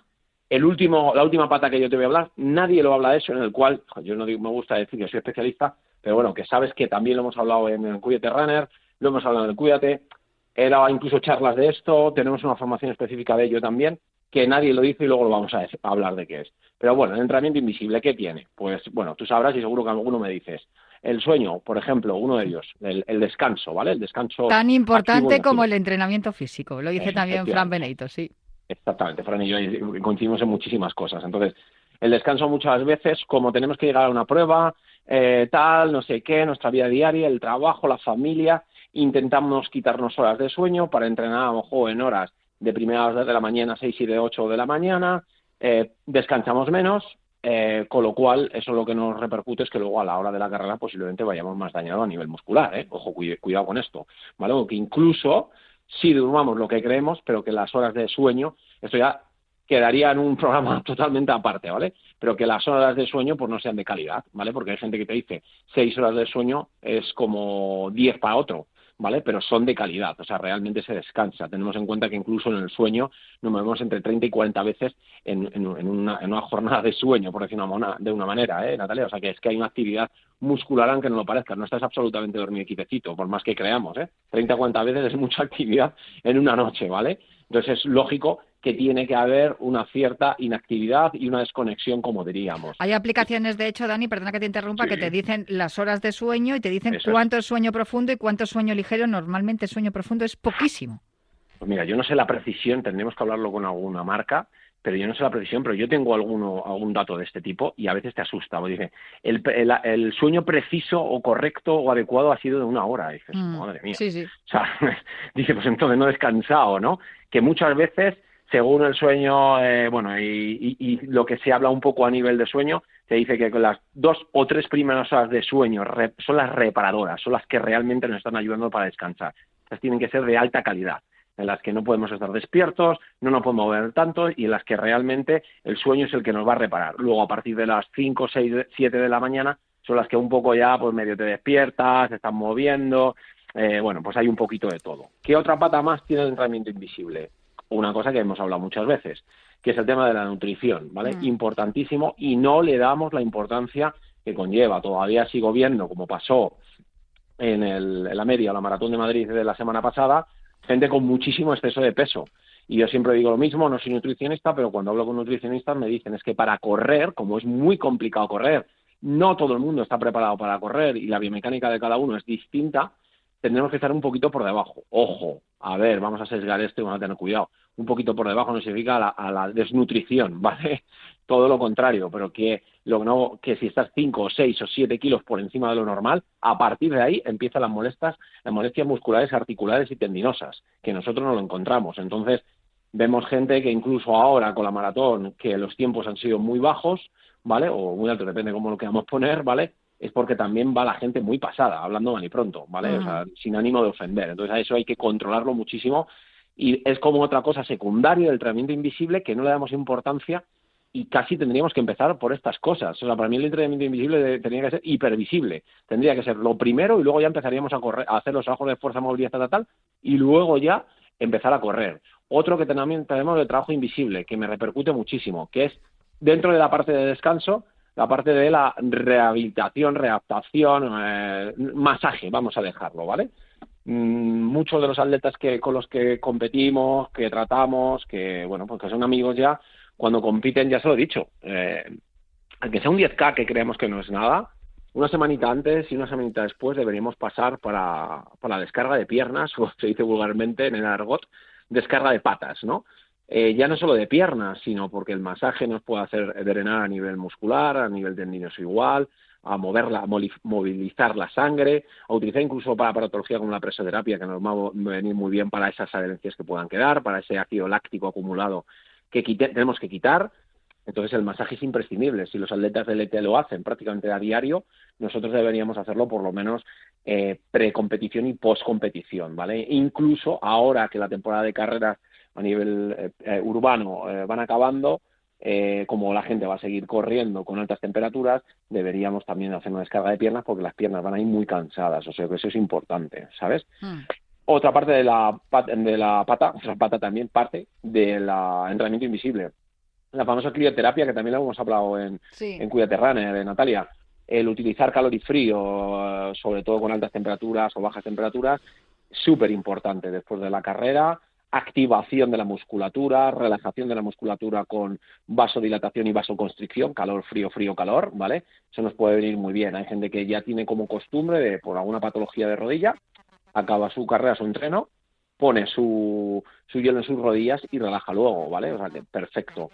S16: El último, la última pata que yo te voy a hablar, nadie lo habla de eso, en el cual, yo no me gusta decir que soy especialista, pero bueno, que sabes que también lo hemos hablado en el Cuídate Runner, lo hemos hablado en el Cuídate, era incluso charlas de esto, tenemos una formación específica de ello también, que nadie lo dice y luego lo vamos a hablar de qué es. Pero bueno, el entrenamiento invisible, ¿qué tiene? Pues bueno, tú sabrás y seguro que alguno me dices, el sueño, por ejemplo, uno de ellos, el, descanso, ¿vale? El descanso.
S4: Tan importante como el entrenamiento físico, lo dice también Fran Benito, sí.
S16: Exactamente, Fran y yo coincidimos en muchísimas cosas. Entonces, el descanso muchas veces, como tenemos que llegar a una prueba, eh, tal, no sé qué, nuestra vida diaria, el trabajo, la familia, intentamos quitarnos horas de sueño para entrenar a lo mejor en horas de primeras de la mañana, seis y de ocho de la mañana, eh, descansamos menos, eh, con lo cual, eso lo que nos repercute es que luego a la hora de la carrera posiblemente vayamos más dañados a nivel muscular, ¿eh? Ojo, cuidado con esto, ¿vale? O que incluso si durmamos lo que creemos, pero que las horas de sueño, esto ya quedaría en un programa totalmente aparte, ¿vale? Pero que las horas de sueño pues no sean de calidad, ¿vale? Porque hay gente que te dice seis horas de sueño es como diez para otro. ¿Vale? Pero son de calidad, o sea, realmente se descansa. Tenemos en cuenta que incluso en el sueño nos movemos entre 30 y 40 veces en, en, una, en una, jornada de sueño, por decirlo de una manera, ¿eh, Natalia? O sea, que es que hay una actividad muscular aunque no lo parezca, no estás absolutamente dormido quitecito, por más que creamos, ¿eh? 30 o 40 veces es mucha actividad en una noche, ¿vale? Entonces es lógico que tiene que haber una cierta inactividad y una desconexión, como diríamos.
S4: Hay aplicaciones, de hecho, Dani, perdona que te interrumpa, que te dicen las horas de sueño y te dicen cuánto es sueño profundo y cuánto es sueño ligero. Normalmente sueño profundo es poquísimo.
S16: Pues mira, yo no sé la precisión, tendremos que hablarlo con alguna marca, pero yo no sé la precisión, pero yo tengo alguno, algún dato de este tipo y a veces te asusta. Dice, el, el, sueño preciso o correcto o adecuado ha sido de una hora. dices, mm, madre mía.
S4: Sí, sí.
S16: O sea, dice, pues entonces no he descansado, ¿no? Que muchas veces según el sueño, eh, bueno, y, lo que se habla un poco a nivel de sueño, se dice que las dos o tres primeras horas de sueño son las reparadoras, son las que realmente nos están ayudando para descansar. Estas tienen que ser de alta calidad, en las que no podemos estar despiertos, no nos podemos mover tanto y en las que realmente el sueño es el que nos va a reparar. Luego, a partir de las 5, 6, 7 de la mañana, son las que un poco ya, pues medio te despiertas, te están moviendo, eh, bueno, pues hay un poquito de todo. ¿Qué otra pata más tiene el entrenamiento invisible? Una cosa que hemos hablado muchas veces, que es el tema de la nutrición, ¿vale? Mm. Importantísimo y no le damos la importancia que conlleva. Todavía sigo viendo, como pasó en, el, en la media, la maratón de Madrid de la semana pasada, gente con muchísimo exceso de peso. Y yo siempre digo lo mismo, no soy nutricionista, pero cuando hablo con nutricionistas me dicen es que para correr, como es muy complicado correr, no todo el mundo está preparado para correr y la biomecánica de cada uno es distinta, tendremos que estar un poquito por debajo. Ojo, a ver, vamos a sesgar esto y vamos a tener cuidado. Un poquito por debajo no significa a la, desnutrición, ¿vale? Todo lo contrario, pero que, lo, no, que si estás 5 o 6 o 7 kilos por encima de lo normal, a partir de ahí empiezan las molestias, las molestias musculares, articulares y tendinosas, que nosotros no lo encontramos. Entonces, Vemos gente que incluso ahora con la maratón, que los tiempos han sido muy bajos, ¿vale? O muy altos, depende de cómo lo queramos poner, ¿vale? Es porque también va la gente muy pasada, hablando mal y pronto, ¿vale? O sea, sin ánimo de ofender. Entonces a eso hay que controlarlo muchísimo y es como otra cosa secundaria del entrenamiento invisible que no le damos importancia y casi tendríamos que empezar por estas cosas. O sea, para mí el entrenamiento invisible tendría que ser hipervisible. Tendría que ser lo primero y luego ya empezaríamos a, correr, a hacer los trabajos de fuerza, movilidad, tal, tal, y luego ya empezar a correr. Otro que también tenemos el trabajo invisible, que me repercute muchísimo, que es dentro de la parte de descanso, la parte de la rehabilitación, readaptación, eh, masaje, vamos a dejarlo, ¿vale? Mm, muchos de los atletas que con los que competimos, que tratamos, que bueno, pues que son amigos ya, cuando compiten, ya se lo he dicho, eh, aunque sea un 10K que creemos que no es nada, una semanita antes y una semanita después deberíamos pasar para, para la descarga de piernas, o se dice vulgarmente en el argot, descarga de patas, ¿no? Eh, ya no solo de piernas, sino porque el masaje nos puede hacer drenar a nivel muscular, a nivel tendinoso igual, a moverla, a movilizar la sangre, a utilizar incluso para patología como la presoterapia, que nos va a venir muy bien para esas adherencias que puedan quedar, para ese ácido láctico acumulado que tenemos que quitar. Entonces el masaje es imprescindible. Si los atletas del ET lo hacen prácticamente a diario, nosotros deberíamos hacerlo por lo menos eh, pre-competición y post-competición, ¿vale? Incluso ahora que la temporada de carreras a nivel eh, eh, urbano van acabando, como la gente va a seguir corriendo con altas temperaturas, deberíamos también hacer una descarga de piernas porque las piernas van a ir muy cansadas, o sea que eso es importante, ¿sabes? Hmm. Otra parte de la, de la pata, otra pata también parte del entrenamiento invisible. La famosa crioterapia, que también lo hemos hablado en, en Cuídate de Natalia. El utilizar calorífrío, sobre todo con altas temperaturas o bajas temperaturas, súper importante después de la carrera. Activación de la musculatura, relajación de la musculatura con vasodilatación y vasoconstricción, calor, frío, frío, calor, ¿vale? Eso nos puede venir muy bien. Hay gente que ya tiene como costumbre, de, por alguna patología de rodilla, acaba su carrera, su entreno, pone su, su hielo en sus rodillas y relaja luego, ¿vale? O sea, que perfecto.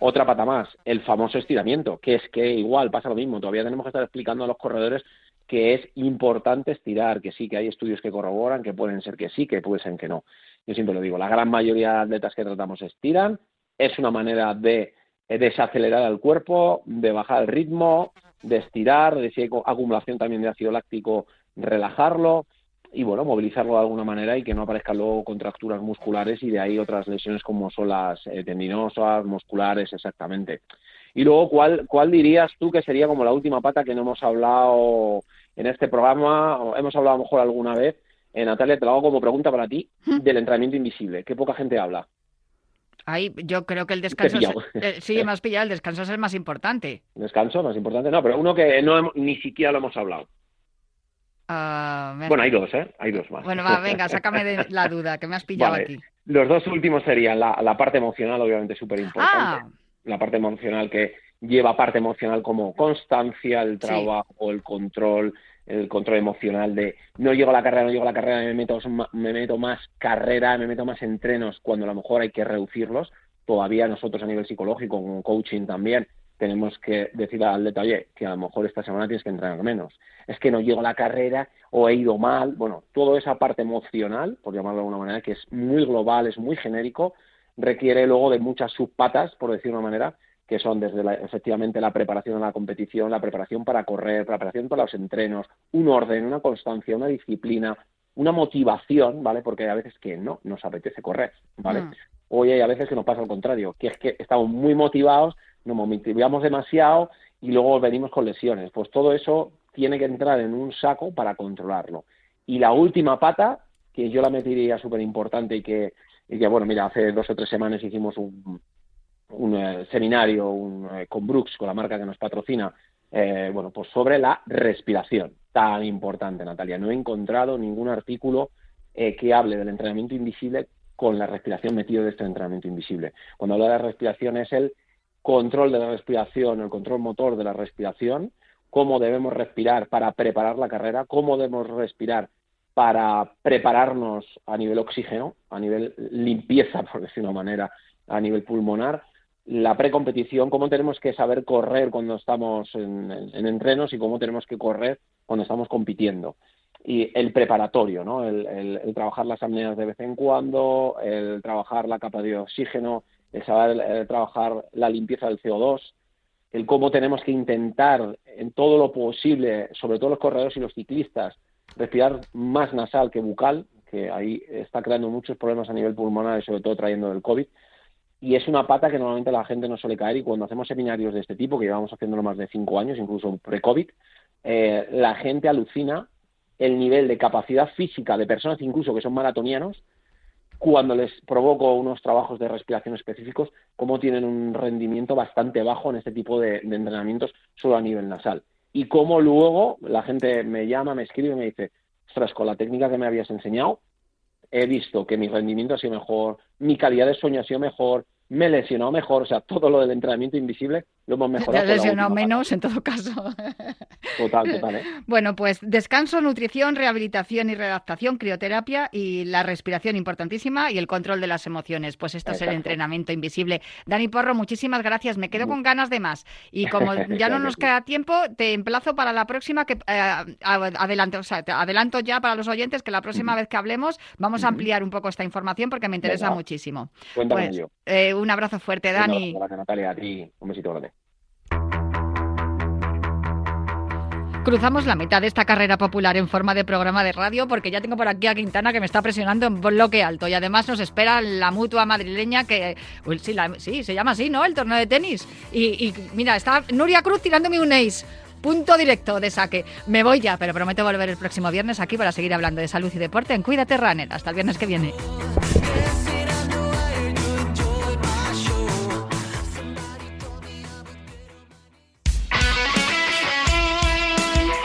S16: Otra pata más, el famoso estiramiento, que es que igual pasa lo mismo, todavía tenemos que estar explicando a los corredores que es importante estirar, que sí, que hay estudios que corroboran, que pueden ser que sí, que pueden ser que no. Yo siempre lo digo, la gran mayoría de atletas que tratamos estiran, es una manera de desacelerar al cuerpo, de bajar el ritmo, de estirar, de si hay acumulación también de ácido láctico, relajarlo y bueno, movilizarlo de alguna manera y que no aparezcan luego contracturas musculares y de ahí otras lesiones como son las eh, tendinosas, musculares, exactamente. Y luego, ¿cuál, ¿cuál dirías tú que sería como la última pata que no hemos hablado en este programa? O hemos hablado a lo mejor alguna vez. Eh, Natalia, te lo hago como pregunta para ti, del entrenamiento invisible. ¿Qué poca gente habla?
S4: Ahí, yo creo que el descanso. Es, sí, más pillado, el descanso es el más importante.
S16: ¿Descanso? Más importante. No, pero uno que no ni siquiera lo hemos hablado.
S4: Ah,
S16: bueno, hay dos, ¿eh? Hay dos más.
S4: Bueno, va, venga, sácame de la duda, que me has pillado aquí.
S16: Los dos últimos serían la, parte emocional, obviamente súper importante. Ah. La parte emocional que lleva parte emocional como constancia, el trabajo, el control, el control emocional de no llego a la carrera, no llego a la carrera, me meto, me meto más carrera, me meto más entrenos cuando a lo mejor hay que reducirlos. Todavía nosotros a nivel psicológico, con coaching también, tenemos que decir al detalle que a lo mejor esta semana tienes que entrenar menos. Es que no llego a la carrera o he ido mal. Bueno, toda esa parte emocional, por llamarlo de alguna manera, que es muy global, es muy genérico, requiere luego de muchas subpatas, por decir una manera, que son desde efectivamente la preparación a la competición, la preparación para correr, la preparación para los entrenos, un orden, una constancia, una disciplina, una motivación, ¿vale? Porque hay a veces que no nos apetece correr, ¿vale? Mm. Hoy hay a veces que nos pasa al contrario, que es que estamos muy motivados nos motivamos demasiado y luego venimos con lesiones. Pues todo eso tiene que entrar en un saco para controlarlo. Y la última pata, que yo la metería súper importante y que, y que, bueno, mira, hace dos o tres semanas hicimos un, un eh, seminario un, eh, con Brooks, con la marca que nos patrocina, eh, bueno, pues sobre la respiración, tan importante, Natalia. No he encontrado ningún artículo que hable del entrenamiento invisible con la respiración metido de este entrenamiento invisible. Cuando hablo de respiración es el control de la respiración, el control motor de la respiración, cómo debemos respirar para preparar la carrera, cómo debemos respirar para prepararnos a nivel oxígeno, a nivel limpieza, por decir una manera, a nivel pulmonar, la precompetición, cómo tenemos que saber correr cuando estamos en, entrenos y cómo tenemos que correr cuando estamos compitiendo. y el preparatorio, ¿no? El, trabajar las apneas de vez en cuando, el trabajar la capa de oxígeno, el saber trabajar la limpieza del CO2, el cómo tenemos que intentar en todo lo posible, sobre todo los corredores y los ciclistas, respirar más nasal que bucal, que ahí está creando muchos problemas a nivel pulmonar y sobre todo trayendo el COVID. Y es una pata que normalmente la gente no suele caer y cuando hacemos seminarios de este tipo, que llevamos haciéndolo más de cinco años, incluso pre-COVID, eh, la gente alucina el nivel de capacidad física de personas incluso que son maratonianos cuando les provoco unos trabajos de respiración específicos, cómo tienen un rendimiento bastante bajo en este tipo de, entrenamientos solo a nivel nasal. Y cómo luego la gente me llama, me escribe y me dice, ostras, con la técnica que me habías enseñado, he visto que mi rendimiento ha sido mejor, mi calidad de sueño ha sido mejor, me he lesionado mejor, o sea, todo lo del entrenamiento invisible lo hemos mejorado.
S4: Te has lesionado menos en todo caso.
S16: Total, total. ¿eh?
S4: Bueno, pues descanso, nutrición, rehabilitación y readaptación, crioterapia y la respiración importantísima y el control de las emociones. Pues esto es el entrenamiento invisible. Dani Porro, muchísimas gracias. Me quedo con ganas de más. Y como ya no nos queda tiempo, te emplazo para la próxima que eh, adelanto, o sea, adelanto ya para los oyentes que la próxima vez que hablemos vamos a ampliar un poco esta información porque me interesa muchísimo.
S16: Cuéntame pues, yo.
S4: Eh, un abrazo fuerte, Dani.
S16: Gracias, Natalia. A ti. Un besito grande.
S4: Cruzamos la mitad de esta carrera popular en forma de programa de radio porque ya tengo por aquí a Quintana que me está presionando en bloque alto y además nos espera la mutua madrileña que sí, se llama así, ¿no? El torneo de tenis. Y, mira, está Nuria Cruz tirándome un ace. Punto directo de saque. Me voy ya, pero prometo volver el próximo viernes aquí para seguir hablando de salud y deporte en Cuídate Runner. Hasta el viernes que viene.